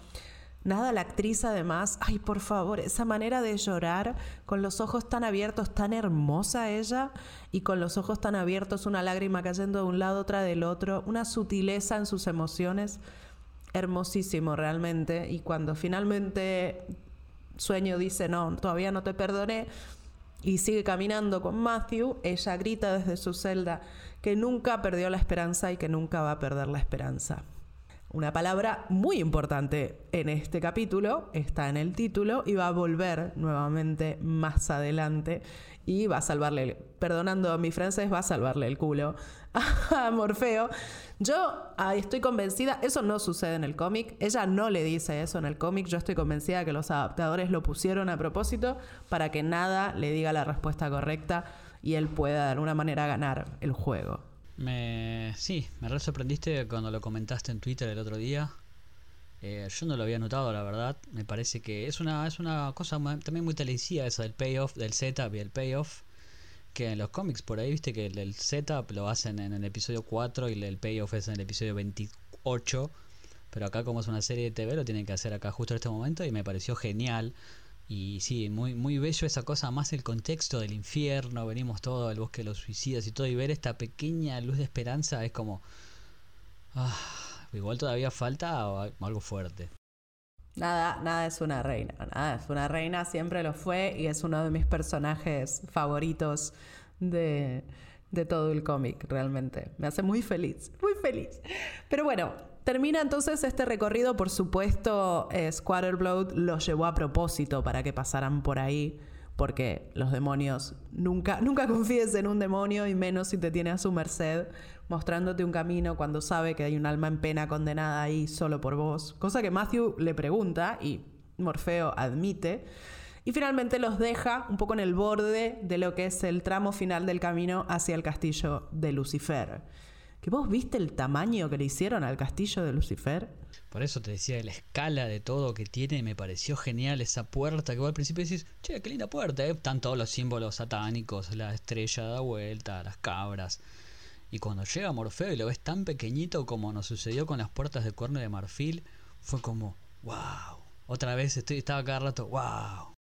Nada, la actriz además, ay por favor, esa manera de llorar con los ojos tan abiertos, tan hermosa ella, y con los ojos tan abiertos, una lágrima cayendo de un lado, otra del otro, una sutileza en sus emociones, hermosísimo realmente. Y cuando finalmente Sueño dice, no, todavía no te perdoné, y sigue caminando con Matthew, ella grita desde su celda que nunca perdió la esperanza y que nunca va a perder la esperanza. Una palabra muy importante en este capítulo, está en el título y va a volver nuevamente más adelante y va a salvarle, perdonando a mi francés, va a salvarle el culo a Morfeo. Yo estoy convencida, eso no sucede en el cómic, ella no le dice eso en el cómic, yo estoy convencida que los adaptadores lo pusieron a propósito para que nada le diga la respuesta correcta y él pueda de alguna manera ganar el juego. Me, sí, me re sorprendiste cuando lo comentaste en Twitter el otro día. Eh, yo no lo había notado, la verdad. Me parece que es una, es una cosa también muy televisiva esa del payoff, del setup y el payoff. Que en los cómics por ahí, viste que el, setup lo hacen en el episodio 4 y el payoff es en el episodio 28. Pero acá como es una serie de TV lo tienen que hacer acá justo en este momento y me pareció genial. Y sí, muy, muy bello esa cosa, más el contexto del infierno, venimos todo al bosque de los suicidas y todo, y ver esta pequeña luz de esperanza es como... Ah, igual todavía falta algo fuerte. Nada, nada es una reina, nada es una reina, siempre lo fue y es uno de mis personajes favoritos de, de todo el cómic, realmente. Me hace muy feliz, muy feliz. Pero bueno, Termina entonces este recorrido, por supuesto, eh, Squatterblood lo llevó a propósito para que pasaran por ahí, porque los demonios, nunca, nunca confíes en un demonio y menos si te tiene a su merced, mostrándote un camino cuando sabe que hay un alma en pena condenada ahí solo por vos, cosa que Matthew le pregunta y Morfeo admite. Y finalmente los deja un poco en el borde de lo que es el tramo final del camino hacia el castillo de Lucifer que vos viste el tamaño que le hicieron al castillo de Lucifer. Por eso te decía, la escala de todo que tiene me pareció genial esa puerta que vos al principio decís, che, qué linda puerta, ¿eh? están todos los símbolos satánicos, la estrella da vuelta, las cabras. Y cuando llega Morfeo y lo ves tan pequeñito como nos sucedió con las puertas de cuerno de marfil, fue como, wow. Otra vez estoy, estaba cada rato, wow.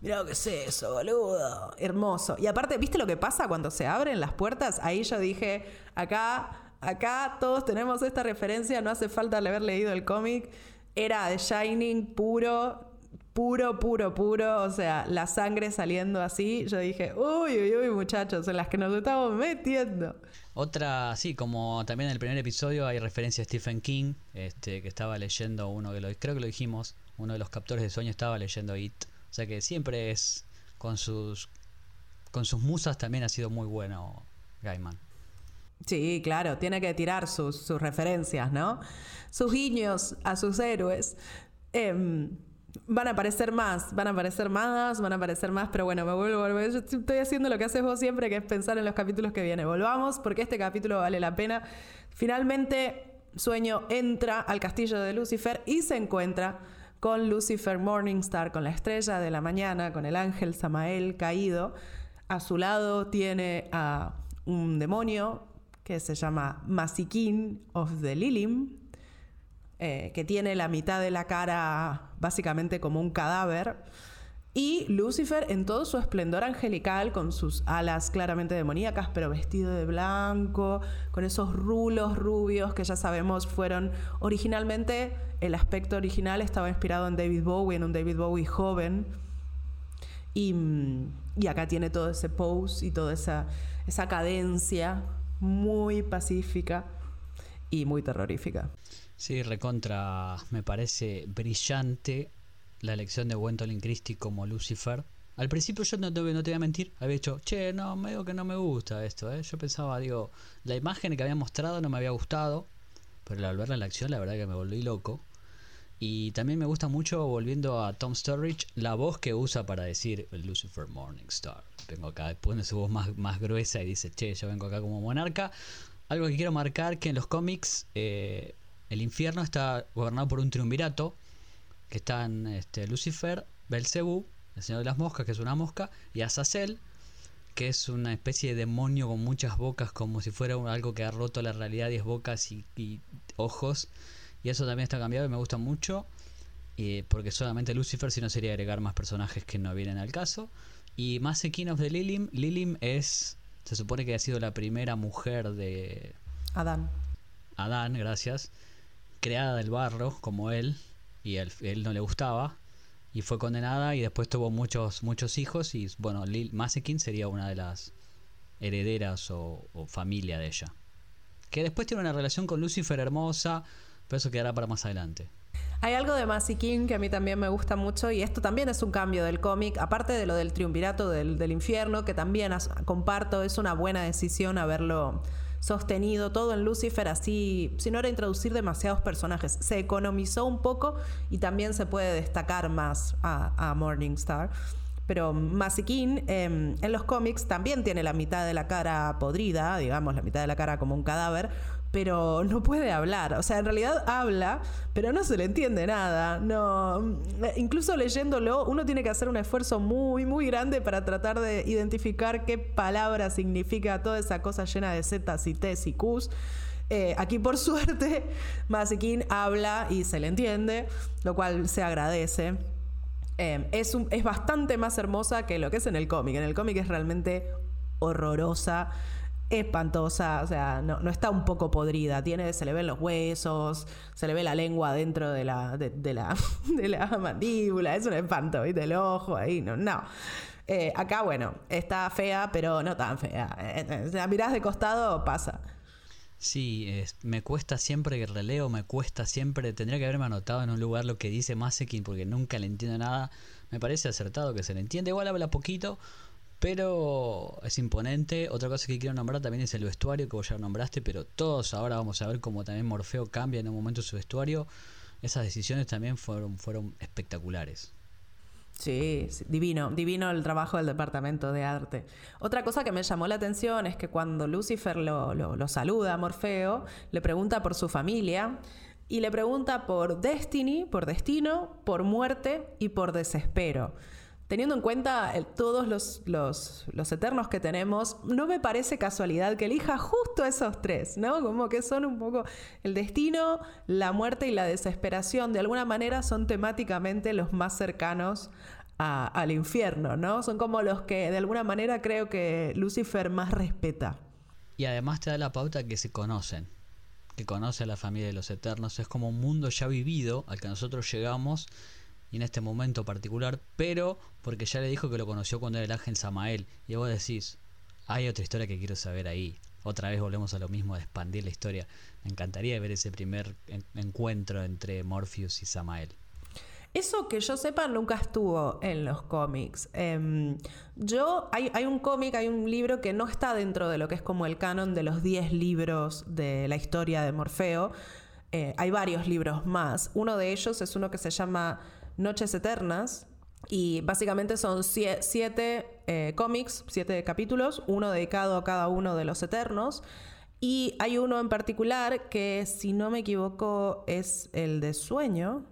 Mirá lo que es eso, boludo. Hermoso. Y aparte, ¿viste lo que pasa cuando se abren las puertas? Ahí yo dije, acá, acá todos tenemos esta referencia, no hace falta haber leído el cómic. Era de Shining puro, puro, puro, puro. O sea, la sangre saliendo así. Yo dije, uy, uy, uy, muchachos, en las que nos estamos metiendo. Otra, sí, como también en el primer episodio hay referencia a Stephen King, este, que estaba leyendo uno que lo, creo que lo dijimos, uno de los captores de sueño estaba leyendo It o sea que siempre es con sus con sus musas también ha sido muy bueno Gaiman. Sí, claro, tiene que tirar sus, referencias, ¿no? Sus guiños a sus héroes. Em, van a aparecer más, van a aparecer más, van a aparecer más, pero bueno, me vuelvo, Yo estoy haciendo lo que haces vos siempre, que es pensar en los capítulos que vienen. Volvamos, porque este capítulo vale la pena. Finalmente, Sueño entra al castillo de Lucifer y se encuentra con Lucifer Morningstar, con la estrella de la mañana, con el ángel Samael caído. A su lado tiene a un demonio que se llama Masikin of the Lilim, eh, que tiene la mitad de la cara básicamente como un cadáver. Y Lucifer en todo su esplendor angelical, con sus alas claramente demoníacas, pero vestido de blanco, con esos rulos rubios que ya sabemos fueron originalmente, el aspecto original estaba inspirado en David Bowie, en un David Bowie joven. Y, y acá tiene todo ese pose y toda esa, esa cadencia muy pacífica y muy terrorífica. Sí, recontra, me parece brillante la elección de Gwendolyn Christie como Lucifer. Al principio yo no te, voy a mentir, había dicho, che, no, medio que no me gusta esto, ¿eh? Yo pensaba, digo, la imagen que había mostrado no me había gustado, pero al verla en la acción la verdad que me volví loco. Y también me gusta mucho, volviendo a Tom Sturridge, la voz que usa para decir Lucifer Morningstar. Vengo acá, pone su voz más, más gruesa y dice, che, yo vengo acá como monarca. Algo que quiero marcar que en los cómics eh, el infierno está gobernado por un triunvirato que están este, Lucifer, Belcebú, el señor de las moscas, que es una mosca, y Azazel, que es una especie de demonio con muchas bocas, como si fuera algo que ha roto la realidad, diez bocas y, ojos. Y eso también está cambiado y me gusta mucho, porque solamente Lucifer, si no sería agregar más personajes que no vienen al caso. Y Masekin of the Lilim, Lilim es, se supone que ha sido la primera mujer de... Adán. Adán, gracias. Creada del barro, como él, y él, él no le gustaba y fue condenada y después tuvo muchos muchos hijos y bueno, Lil Masekin sería una de las herederas o, familia de ella. Que después tiene una relación con Lucifer hermosa, pero eso quedará para más adelante. Hay algo de Masekin que a mí también me gusta mucho y esto también es un cambio del cómic, aparte de lo del triunvirato del, del infierno, que también comparto, es una buena decisión haberlo sostenido todo en Lucifer así, si no era introducir demasiados personajes. Se economizó un poco y también se puede destacar más a, Morningstar. Pero Masikin em, en los cómics también tiene la mitad de la cara podrida, digamos, la mitad de la cara como un cadáver, pero no puede hablar. O sea, en realidad habla, pero no se le entiende nada. No, incluso leyéndolo, uno tiene que hacer un esfuerzo muy, muy grande para tratar de identificar qué palabra significa toda esa cosa llena de zetas y ts y qs. Eh, aquí, por suerte, Masikin habla y se le entiende, lo cual se agradece. Eh, es, es bastante más hermosa que lo que es en el cómic. En el cómic es realmente horrorosa espantosa, o sea, no, no, está un poco podrida, tiene, se le ven los huesos, se le ve la lengua dentro de la, de, la, de la mandíbula, es un espanto, ¿viste? El ojo ahí, no, no. Eh, acá, bueno, está fea, pero no tan fea. Eh, eh, la mirás de costado, pasa. Sí, me cuesta siempre que releo, me cuesta siempre, tendría que haberme anotado en un lugar lo que dice Masekin porque nunca le entiendo nada. Me parece acertado que se le entiende, igual habla poquito, pero es imponente. Otra cosa que quiero nombrar también es el vestuario que vos ya nombraste, pero todos ahora vamos a ver cómo también Morfeo cambia en un momento su vestuario. Esas decisiones también fueron, fueron espectaculares. Sí, divino, divino el trabajo del departamento de arte. Otra cosa que me llamó la atención es que cuando Lucifer lo, lo saluda a Morfeo, le pregunta por su familia y le pregunta por Destiny, por destino, por muerte y por desespero teniendo en cuenta todos los, los, eternos que tenemos, no me parece casualidad que elija justo esos tres, ¿no? Como que son un poco el destino, la muerte y la desesperación, de alguna manera son temáticamente los más cercanos al infierno, ¿no? Son como los que de alguna manera creo que Lucifer más respeta. Y además te da la pauta que se conocen, que conoce a la familia de los eternos, es como un mundo ya vivido al que nosotros llegamos y en este momento particular, pero porque ya le dijo que lo conoció cuando era el ángel Samael. Y vos decís, hay otra historia que quiero saber ahí. Otra vez volvemos a lo mismo de expandir la historia. Me encantaría ver ese primer encuentro entre Morpheus y Samael. Eso que yo sepa nunca estuvo en los cómics. Em, yo, hay, hay un cómic, hay un libro que no está dentro de lo que es como el canon de los 10 libros de la historia de Morfeo. Eh, hay varios libros más. Uno de ellos es uno que se llama Noches Eternas. Y básicamente son siete eh, cómics, siete capítulos, uno dedicado a cada uno de los Eternos. Y hay uno en particular que, si no me equivoco, es el de Sueño,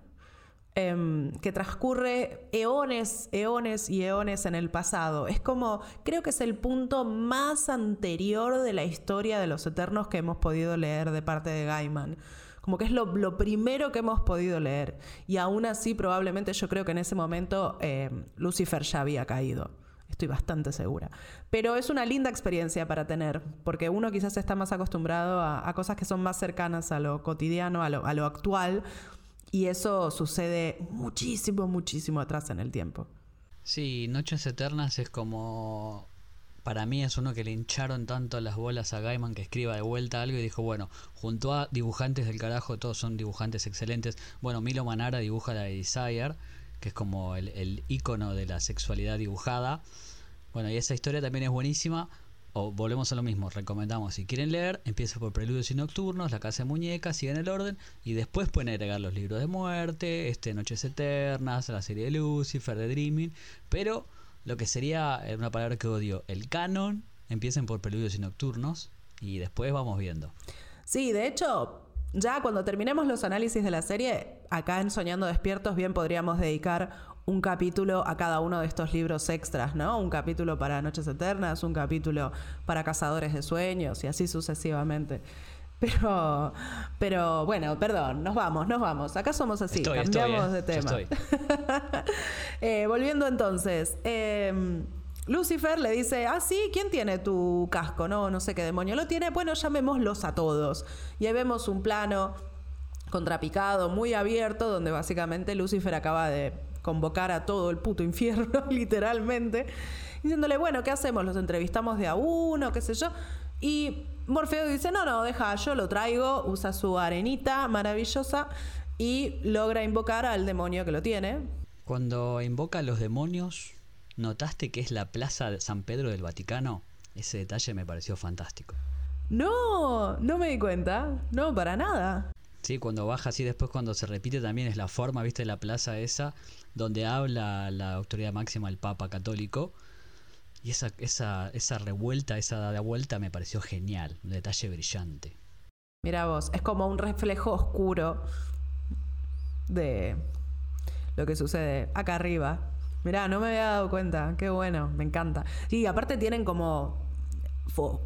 em, que transcurre eones, eones y eones en el pasado. Es como, creo que es el punto más anterior de la historia de los Eternos que hemos podido leer de parte de Gaiman como que es lo, primero que hemos podido leer. Y aún así, probablemente yo creo que en ese momento eh, Lucifer ya había caído. Estoy bastante segura. Pero es una linda experiencia para tener, porque uno quizás está más acostumbrado a, cosas que son más cercanas a lo cotidiano, a lo, a lo actual, y eso sucede muchísimo, muchísimo atrás en el tiempo. Sí, Noches Eternas es como para mí es uno que le hincharon tanto las bolas a Gaiman que escriba de vuelta algo y dijo, bueno, junto a dibujantes del carajo, todos son dibujantes excelentes. Bueno, Milo Manara dibuja la de Desire, que es como el, icono de la sexualidad dibujada. Bueno, y esa historia también es buenísima. O volvemos a lo mismo, recomendamos si quieren leer, empieza por Preludios y Nocturnos, La Casa de Muñecas, siguen el orden y después pueden agregar los libros de muerte, este Noches Eternas, la serie de Lucifer, de Dreaming, pero lo que sería eh, una palabra que odio, el canon, empiecen por Preludios y Nocturnos y después vamos viendo. Sí, de hecho, ya cuando terminemos los análisis de la serie, acá en Soñando Despiertos bien podríamos dedicar un capítulo a cada uno de estos libros extras, ¿no? Un capítulo para Noches Eternas, un capítulo para Cazadores de Sueños y así sucesivamente. Pero, pero bueno, perdón, nos vamos, nos vamos. Acá somos así, cambiamos ¿eh? de tema. Eh, volviendo entonces, em, Lucifer le dice, ah, sí, ¿quién tiene tu casco? No, no sé qué demonio lo tiene. Bueno, llamémoslos a todos. Y ahí vemos un plano contrapicado, muy abierto, donde básicamente Lucifer acaba de convocar a todo el puto infierno, literalmente, diciéndole, bueno, ¿qué hacemos? ¿Los entrevistamos de a uno? ¿Qué sé yo? Y Morfeo dice, no, no, deja, yo lo traigo, usa su arenita maravillosa y logra invocar al demonio que lo tiene. Cuando invoca a los demonios, ¿notaste que es la plaza de San Pedro del Vaticano? Ese detalle me pareció fantástico. No, no me di cuenta. No, para nada. Sí, cuando baja así, después cuando se repite también es la forma, viste, la plaza esa, donde habla la autoridad máxima, el Papa Católico y esa, esa, esa revuelta, esa de vuelta me pareció genial, un detalle brillante. Mira vos, es como un reflejo oscuro de lo que sucede acá arriba. Mirá, no me había dado cuenta, qué bueno, me encanta. Y aparte tienen como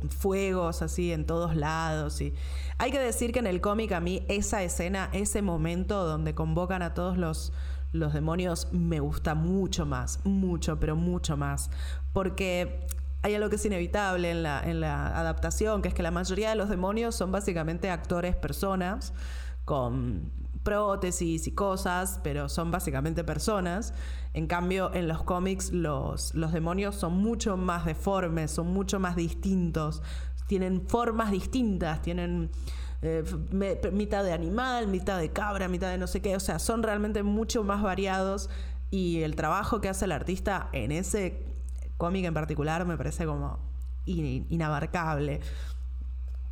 fuegos así en todos lados. Y hay que decir que en el cómic a mí esa escena, ese momento donde convocan a todos los, los demonios me gusta mucho más, mucho, pero mucho más. Porque hay algo que es inevitable en la, en la adaptación, que es que la mayoría de los demonios son básicamente actores, personas, con prótesis y cosas, pero son básicamente personas. En cambio, en los cómics los, los demonios son mucho más deformes, son mucho más distintos, tienen formas distintas, tienen eh, mitad de animal, mitad de cabra, mitad de no sé qué, o sea, son realmente mucho más variados y el trabajo que hace el artista en ese cómic en particular me parece como inabarcable.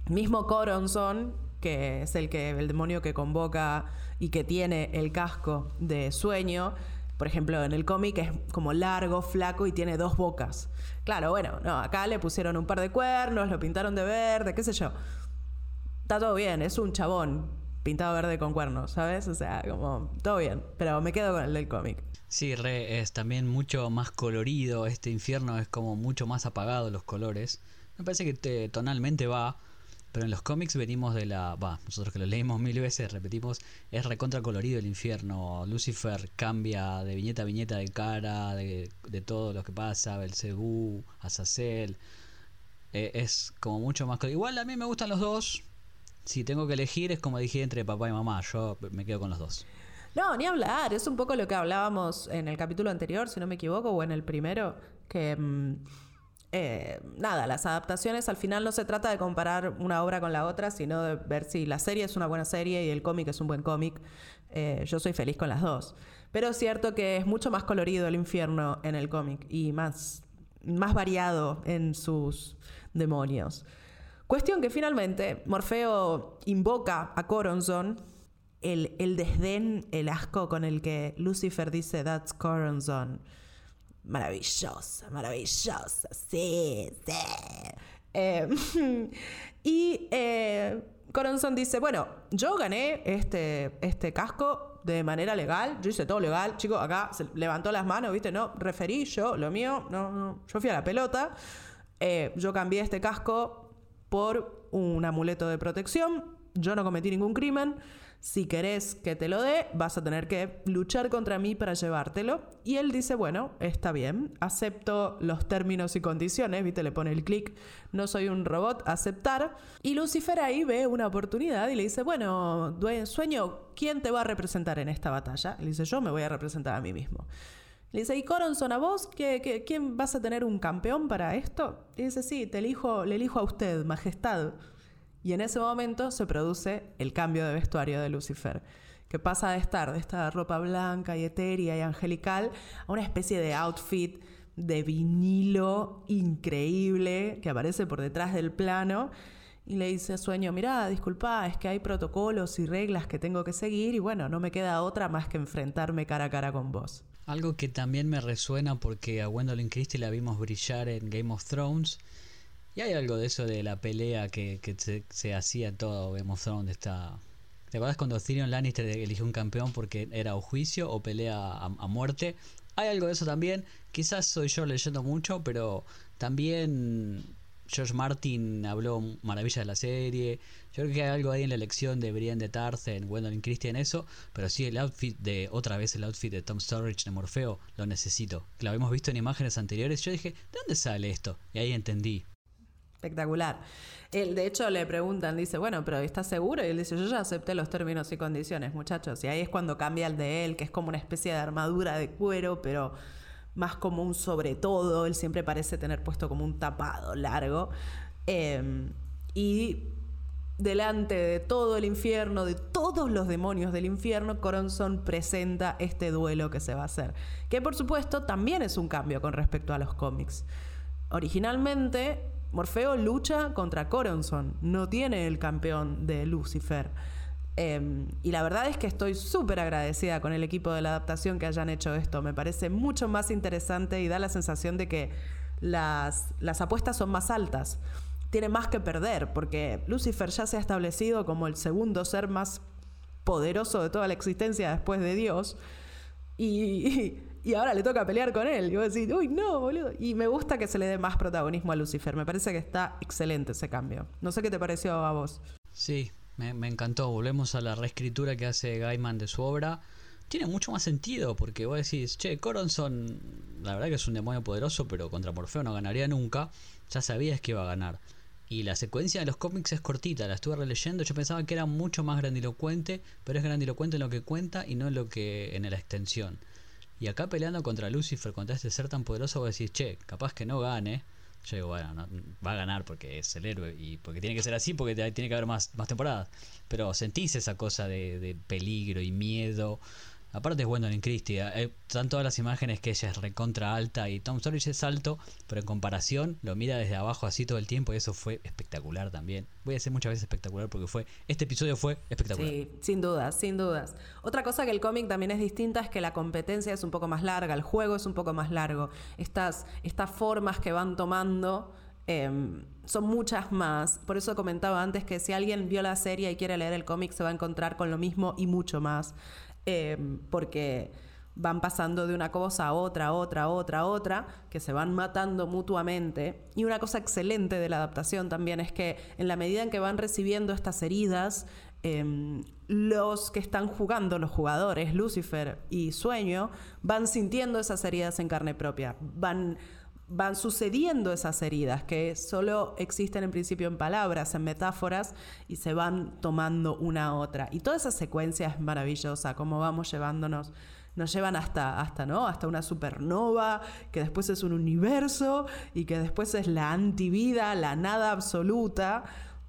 Mismo Coronson, que es el que el demonio que convoca y que tiene el casco de sueño, por ejemplo, en el cómic es como largo, flaco y tiene dos bocas. Claro, bueno, no, acá le pusieron un par de cuernos, lo pintaron de verde, qué sé yo está todo bien, es un chabón pintado verde con cuernos, ¿sabes? O sea, como todo bien, pero me quedo con el del cómic. Sí, re, es también mucho más colorido, este infierno es como mucho más apagado los colores. Me parece que tonalmente va, pero en los cómics venimos de la... Va, nosotros que lo leímos mil veces, repetimos, es recontra colorido el infierno. Lucifer cambia de viñeta a viñeta de cara, de, todo lo que pasa, Belcebú, Azazel. Eh, es como mucho más... Igual a mí me gustan los dos, si tengo que elegir, es como dije entre papá y mamá. Yo me quedo con los dos. No, ni hablar. Es un poco lo que hablábamos en el capítulo anterior, si no me equivoco, o en el primero, que mm, eh, nada, las adaptaciones al final no se trata de comparar una obra con la otra, sino de ver si la serie es una buena serie y el cómic es un buen cómic. Eh, yo soy feliz con las dos. Pero es cierto que es mucho más colorido el infierno en el cómic y más, más variado en sus demonios. Cuestión que finalmente Morfeo invoca a Coronzon, el, el, desdén, el asco con el que Lucifer dice, That's Coronzon. Maravillosa, maravillosa, sí, sí. Eh, y eh, dice, bueno, yo gané este, este casco de manera legal, yo hice todo legal, chicos, acá se levantó las manos, viste, no, referí yo, lo mío, no, no, yo fui a la pelota, eh, yo cambié este casco por un amuleto de protección yo no cometí ningún crimen, si querés que te lo dé, vas a tener que luchar contra mí para llevártelo. Y él dice, bueno, está bien, acepto los términos y condiciones, le pone el clic, no soy un robot, aceptar. Y Lucifer ahí ve una oportunidad y le dice, bueno, sueño, ¿quién te va a representar en esta batalla? Le dice, yo me voy a representar a mí mismo. Le dice, ¿y Coronson a vos? ¿Qué, quién vas a tener un campeón para esto? Y dice, sí, te elijo, le elijo a usted, majestad. Y en ese momento se produce el cambio de vestuario de Lucifer, que pasa de estar de esta ropa blanca y etérea y angelical a una especie de outfit de vinilo increíble que aparece por detrás del plano. Y le dice a Sueño, mira, disculpa, es que hay protocolos y reglas que tengo que seguir y bueno, no me queda otra más que enfrentarme cara a cara con vos. Algo que también me resuena porque a Gwendolyn Christie la vimos brillar en Game of Thrones y hay algo de eso de la pelea que, se, hacía todo Game of Thrones. Está... ¿Te acuerdas cuando Tyrion Lannister eligió un campeón porque era o juicio o pelea a, muerte? Hay algo de eso también. Quizás soy yo leyendo mucho, pero también George Martin habló maravilla de la serie. Yo creo que hay algo ahí en la elección de Brienne de Tarth, en Gwendolyn Christie en eso. Pero sí, el outfit de, otra vez el outfit de Tom Sturridge de Morfeo, lo necesito. Lo habíamos visto en imágenes anteriores. Yo dije, ¿de dónde sale esto? Y ahí entendí. Espectacular. Él, de hecho, le preguntan, dice, bueno, pero ¿estás seguro? Y él dice, yo ya acepté los términos y condiciones, muchachos. Y ahí es cuando cambia el de él, que es como una especie de armadura de cuero, pero más como un sobre todo. Él siempre parece tener puesto como un tapado largo. Em, y delante de todo el infierno, de todos los demonios del infierno, Coronson presenta este duelo que se va a hacer. Que por supuesto también es un cambio con respecto a los cómics. Originalmente Morfeo lucha contra Coronson, no tiene el campeón de Lucifer. Em, y la verdad es que estoy súper agradecida con el equipo de la adaptación que hayan hecho esto. Me parece mucho más interesante y da la sensación de que las, las apuestas son más altas. Tiene más que perder, porque Lucifer ya se ha establecido como el segundo ser más poderoso de toda la existencia después de Dios. Y, y ahora le toca pelear con él. Y vos decís, uy, no, boludo. Y me gusta que se le dé más protagonismo a Lucifer. Me parece que está excelente ese cambio. No sé qué te pareció a vos. Sí, me, encantó. Volvemos a la reescritura que hace Gaiman de su obra. Tiene mucho más sentido, porque vos decís, che, Coronson, la verdad que es un demonio poderoso, pero contra Morfeo no ganaría nunca. Ya sabías que iba a ganar. Y la secuencia de los cómics es cortita, la estuve releyendo, yo pensaba que era mucho más grandilocuente, pero es grandilocuente en lo que cuenta y no en lo que en la extensión. Y acá peleando contra Lucifer, contra este ser tan poderoso, vos decís, che, capaz que no gane. Yo digo, bueno, va a ganar porque es el héroe y porque tiene que ser así, porque tiene que haber más, más temporadas. Pero sentís esa cosa de, de peligro y miedo Aparte es Gwendolyn Christie, eh, están todas las imágenes que ella es recontra alta y Tom Sturridge es alto, pero en comparación lo mira desde abajo así todo el tiempo y eso fue espectacular también. Voy a decir muchas veces espectacular porque fue este episodio fue espectacular. Sí, sin dudas, sin dudas. Otra cosa que el cómic también es distinta es que la competencia es un poco más larga, el juego es un poco más largo. Estas, estas formas que van tomando em, son muchas más. Por eso comentaba antes que si alguien vio la serie y quiere leer el cómic se va a encontrar con lo mismo y mucho más. Em, porque van pasando de una cosa a otra, a otra, a otra, a otra, que se van matando mutuamente. Y una cosa excelente de la adaptación también es que en la medida en que van recibiendo estas heridas, em, los que están jugando, los jugadores, Lucifer y Sueño, van sintiendo esas heridas en carne propia, van van sucediendo esas heridas que solo existen en principio en palabras, en metáforas y se van tomando una a otra. Y toda esa secuencia es maravillosa, cómo vamos llevándonos nos llevan hasta, hasta, ¿no? hasta una supernova, que después es un universo y que después es la antivida, la nada absoluta.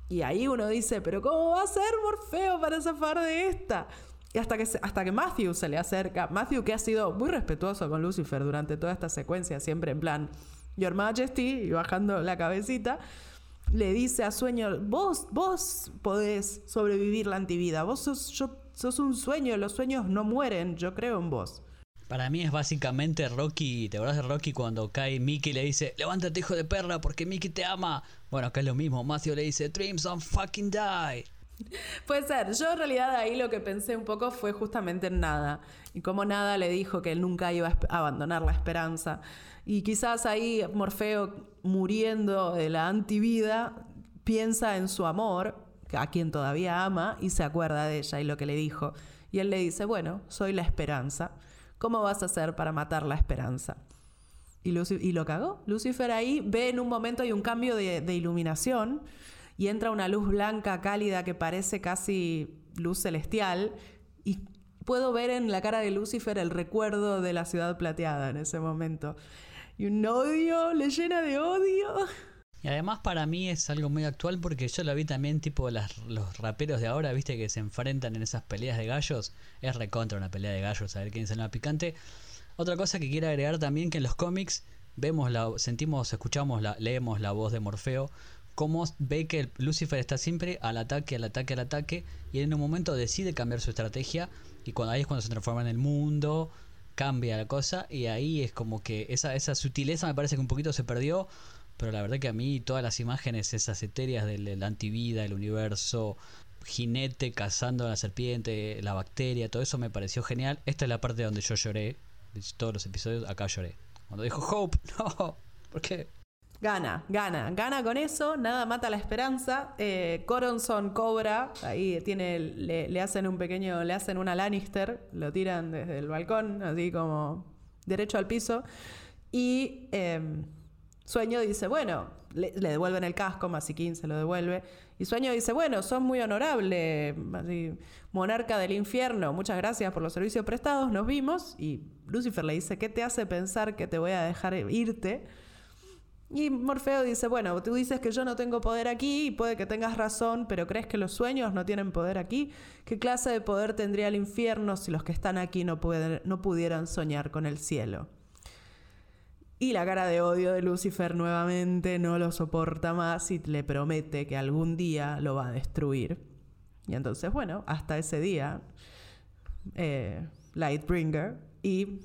Y ahí uno dice, pero ¿cómo va a ser Morfeo para zafar de esta? Y hasta que, hasta que Matthew se le acerca, Matthew que ha sido muy respetuoso con Lucifer durante toda esta secuencia, siempre en plan, Your Majesty, y bajando la cabecita, le dice a Sueño, vos, vos podés sobrevivir la antivida, vos sos, un sueño, los sueños no mueren, yo creo en vos. Para mí es básicamente Rocky, ¿te acuerdas de Rocky cuando cae Mickey le dice, levántate hijo de perra porque Mickey te ama? Bueno, acá es lo mismo, Matthew le dice, dreams don't fucking die. Puede ser. Yo en realidad ahí lo que pensé un poco fue justamente en nada. Y como nada le dijo que él nunca iba a abandonar la esperanza. Y quizás ahí Morfeo, muriendo de la antivida, piensa en su amor, a quien todavía ama, y se acuerda de ella y lo que le dijo. Y él le dice, bueno, soy la esperanza. ¿Cómo vas a hacer para matar la esperanza? Y, y lo cagó. Lucifer ahí ve en un momento hay un cambio de iluminación y entra una luz blanca cálida que parece casi luz celestial y puedo ver en la cara de Lucifer el recuerdo de la ciudad plateada en ese momento. Y un odio, le llena de odio. Y además para mí es algo muy actual porque yo lo vi también tipo los raperos de ahora, viste que se enfrentan en esas peleas de gallos. Es recontra una pelea de gallos, a ver quién es el más picante. Otra cosa que quiero agregar también que en los cómics vemos la, sentimos, escuchamos, la, leemos la voz de Morfeo, cómo ve que Lucifer está siempre al ataque, al ataque, al ataque, y en un momento decide cambiar su estrategia, y cuando ahí es cuando se transforma en el mundo, cambia la cosa, y ahí es como que esa, sutileza me parece que un poquito se perdió, pero la verdad que a mí todas las imágenes, esas etéreas de la antivida, el universo, jinete cazando a la serpiente, la bacteria, todo eso me pareció genial. Esta es la parte donde yo lloré, todos los episodios, acá lloré. Cuando dijo Hope, no, ¿por qué? Gana, gana, gana con eso, nada mata la esperanza. Eh, Coronson cobra, ahí tiene, le, hacen un pequeño, le hacen una Lannister, lo tiran desde el balcón, así como derecho al piso. Y em, Sueño dice, bueno, le, devuelven el casco, Masiquín se lo devuelve. Y Sueño dice, bueno, son muy honorable, monarca del infierno, muchas gracias por los servicios prestados, nos vimos. Y Lucifer le dice, ¿qué te hace pensar que te voy a dejar irte? Y Morfeo dice, bueno, tú dices que yo no tengo poder aquí y puede que tengas razón, pero ¿crees que los sueños no tienen poder aquí? ¿Qué clase de poder tendría el infierno si los que están aquí no, pueden, no pudieran soñar con el cielo? Y la cara de odio de Lucifer nuevamente no lo soporta más y le promete que algún día lo va a destruir. Y entonces, bueno, hasta ese día, eh, Lightbringer y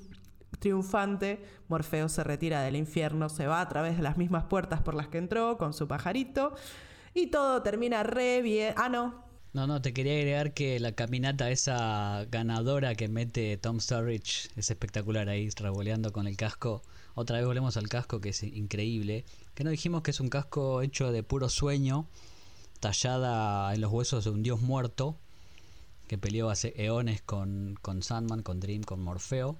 Triunfante, Morfeo se retira del infierno, se va a través de las mismas puertas por las que entró con su pajarito y todo termina re bien. Ah, no. No, no, te quería agregar que la caminata esa ganadora que mete Tom Sturridge es espectacular ahí, revoleando con el casco. Otra vez volvemos al casco que es increíble. Que no dijimos que es un casco hecho de puro sueño, tallada en los huesos de un dios muerto, que peleó hace eones con, con Sandman, con Dream, con Morfeo.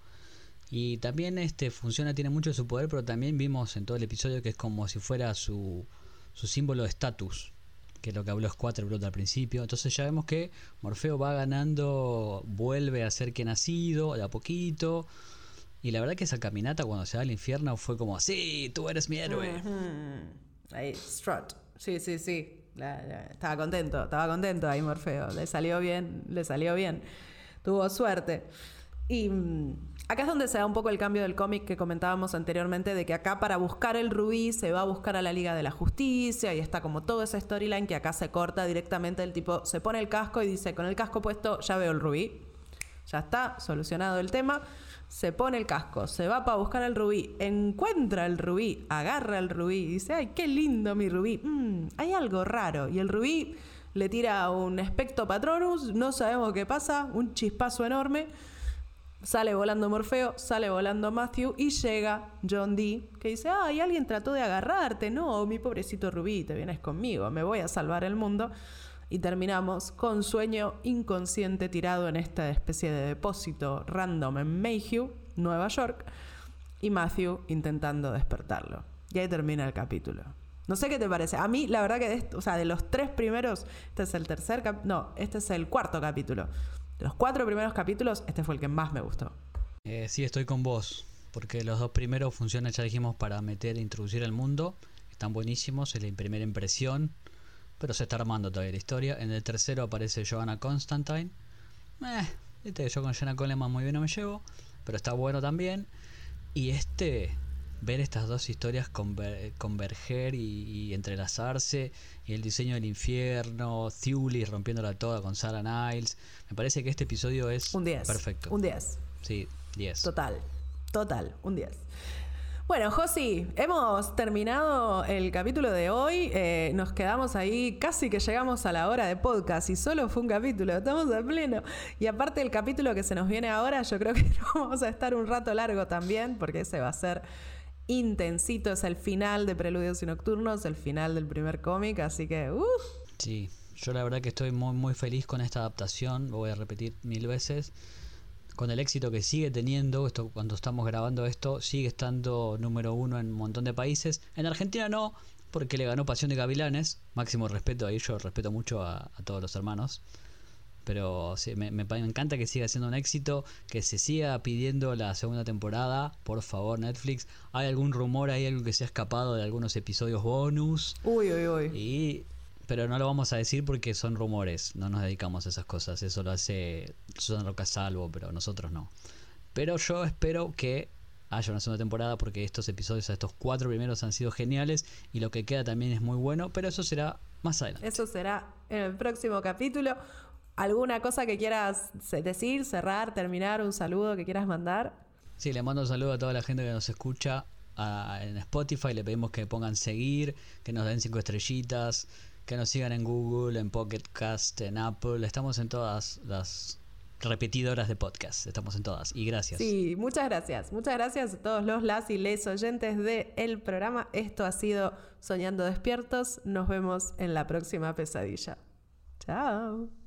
Y también este funciona, tiene mucho de su poder, pero también vimos en todo el episodio que es como si fuera su, su símbolo de estatus, que es lo que habló Squatterbrot al principio. Entonces ya vemos que Morfeo va ganando, vuelve a ser quien ha sido, de a poquito. Y la verdad que esa caminata cuando se va al infierno fue como, sí, tú eres mi héroe. Ahí, strut. Sí, sí, sí. estaba contento, estaba contento ahí Morfeo. Le salió bien, le salió bien. Tuvo suerte. Y mm, Acá es donde se da un poco el cambio del cómic que comentábamos anteriormente, de que acá para buscar el rubí se va a buscar a la Liga de la Justicia y está como toda esa storyline que acá se corta directamente. El tipo se pone el casco y dice, con el casco puesto ya veo el rubí. Ya está, solucionado el tema. Se pone el casco, se va para buscar el rubí, encuentra el rubí, agarra el rubí y dice, ay, qué lindo mi rubí. Mm, hay algo raro. Y el rubí le tira un espectro patronus, no sabemos qué pasa, un chispazo enorme Sale volando Morfeo, sale volando Matthew y llega John Dee que dice, ay, alguien trató de agarrarte, no, mi pobrecito Rubí, te vienes conmigo, me voy a salvar el mundo. Y terminamos con sueño inconsciente tirado en esta especie de depósito random en Mayhew, Nueva York, y Matthew intentando despertarlo. Y ahí termina el capítulo. No sé qué te parece. A mí, la verdad que, de, o sea, de los tres primeros, este es el tercer no, este es el cuarto capítulo. De los cuatro primeros capítulos, este fue el que más me gustó. Eh, sí, estoy con vos. Porque los dos primeros funcionan, ya dijimos, para meter e introducir al mundo. Están buenísimos, es la primera impresión. Pero se está armando todavía la historia. En el tercero aparece Joanna Constantine. Eh, yo con Joanna Coleman muy bien no me llevo. Pero está bueno también. Y este ver estas dos historias converger y, entrelazarse, y el diseño del infierno, Thewlis rompiéndola toda con Sarah Niles. Me parece que este episodio es un 10, perfecto. Un 10. Sí, 10. Total, total, un 10. Bueno, Josi, hemos terminado el capítulo de hoy. Eh, nos quedamos ahí, casi que llegamos a la hora de podcast y solo fue un capítulo, estamos a pleno. Y aparte el capítulo que se nos viene ahora, yo creo que vamos a estar un rato largo también, porque ese va a ser intensito, es el final de Preludios y Nocturnos, el final del primer cómic, así que... Uh. Sí, Yo la verdad que estoy muy muy feliz con esta adaptación, lo voy a repetir mil veces. Con el éxito que sigue teniendo, esto cuando estamos grabando esto, sigue estando número uno en un montón de países. En Argentina no, porque le ganó Pasión de Gavilanes. Máximo respeto a ellos, respeto mucho a, todos los hermanos. Pero sí, me, me, encanta que siga siendo un éxito, que se siga pidiendo la segunda temporada. Por favor, Netflix. ¿Hay algún rumor, hay algo que se ha escapado de algunos episodios bonus? Uy, uy, uy. Y pero no lo vamos a decir porque son rumores, no nos dedicamos a esas cosas, eso lo hace Susana Roca Salvo, pero nosotros no. Pero yo espero que haya una segunda temporada porque estos episodios, estos cuatro primeros han sido geniales y lo que queda también es muy bueno, pero eso será más adelante. Eso será en el próximo capítulo. ¿Alguna cosa que quieras decir, cerrar, terminar, un saludo que quieras mandar? Sí, le mando un saludo a toda la gente que nos escucha en Spotify, le pedimos que pongan seguir, que nos den cinco estrellitas, que nos sigan en Google, en Pocket Cast, en Apple. Estamos en todas las repetidoras de podcast. Estamos en todas. Y gracias. Sí, muchas gracias. Muchas gracias a todos los las y les oyentes del programa. Esto ha sido Soñando Despiertos. Nos vemos en la próxima pesadilla. Chao.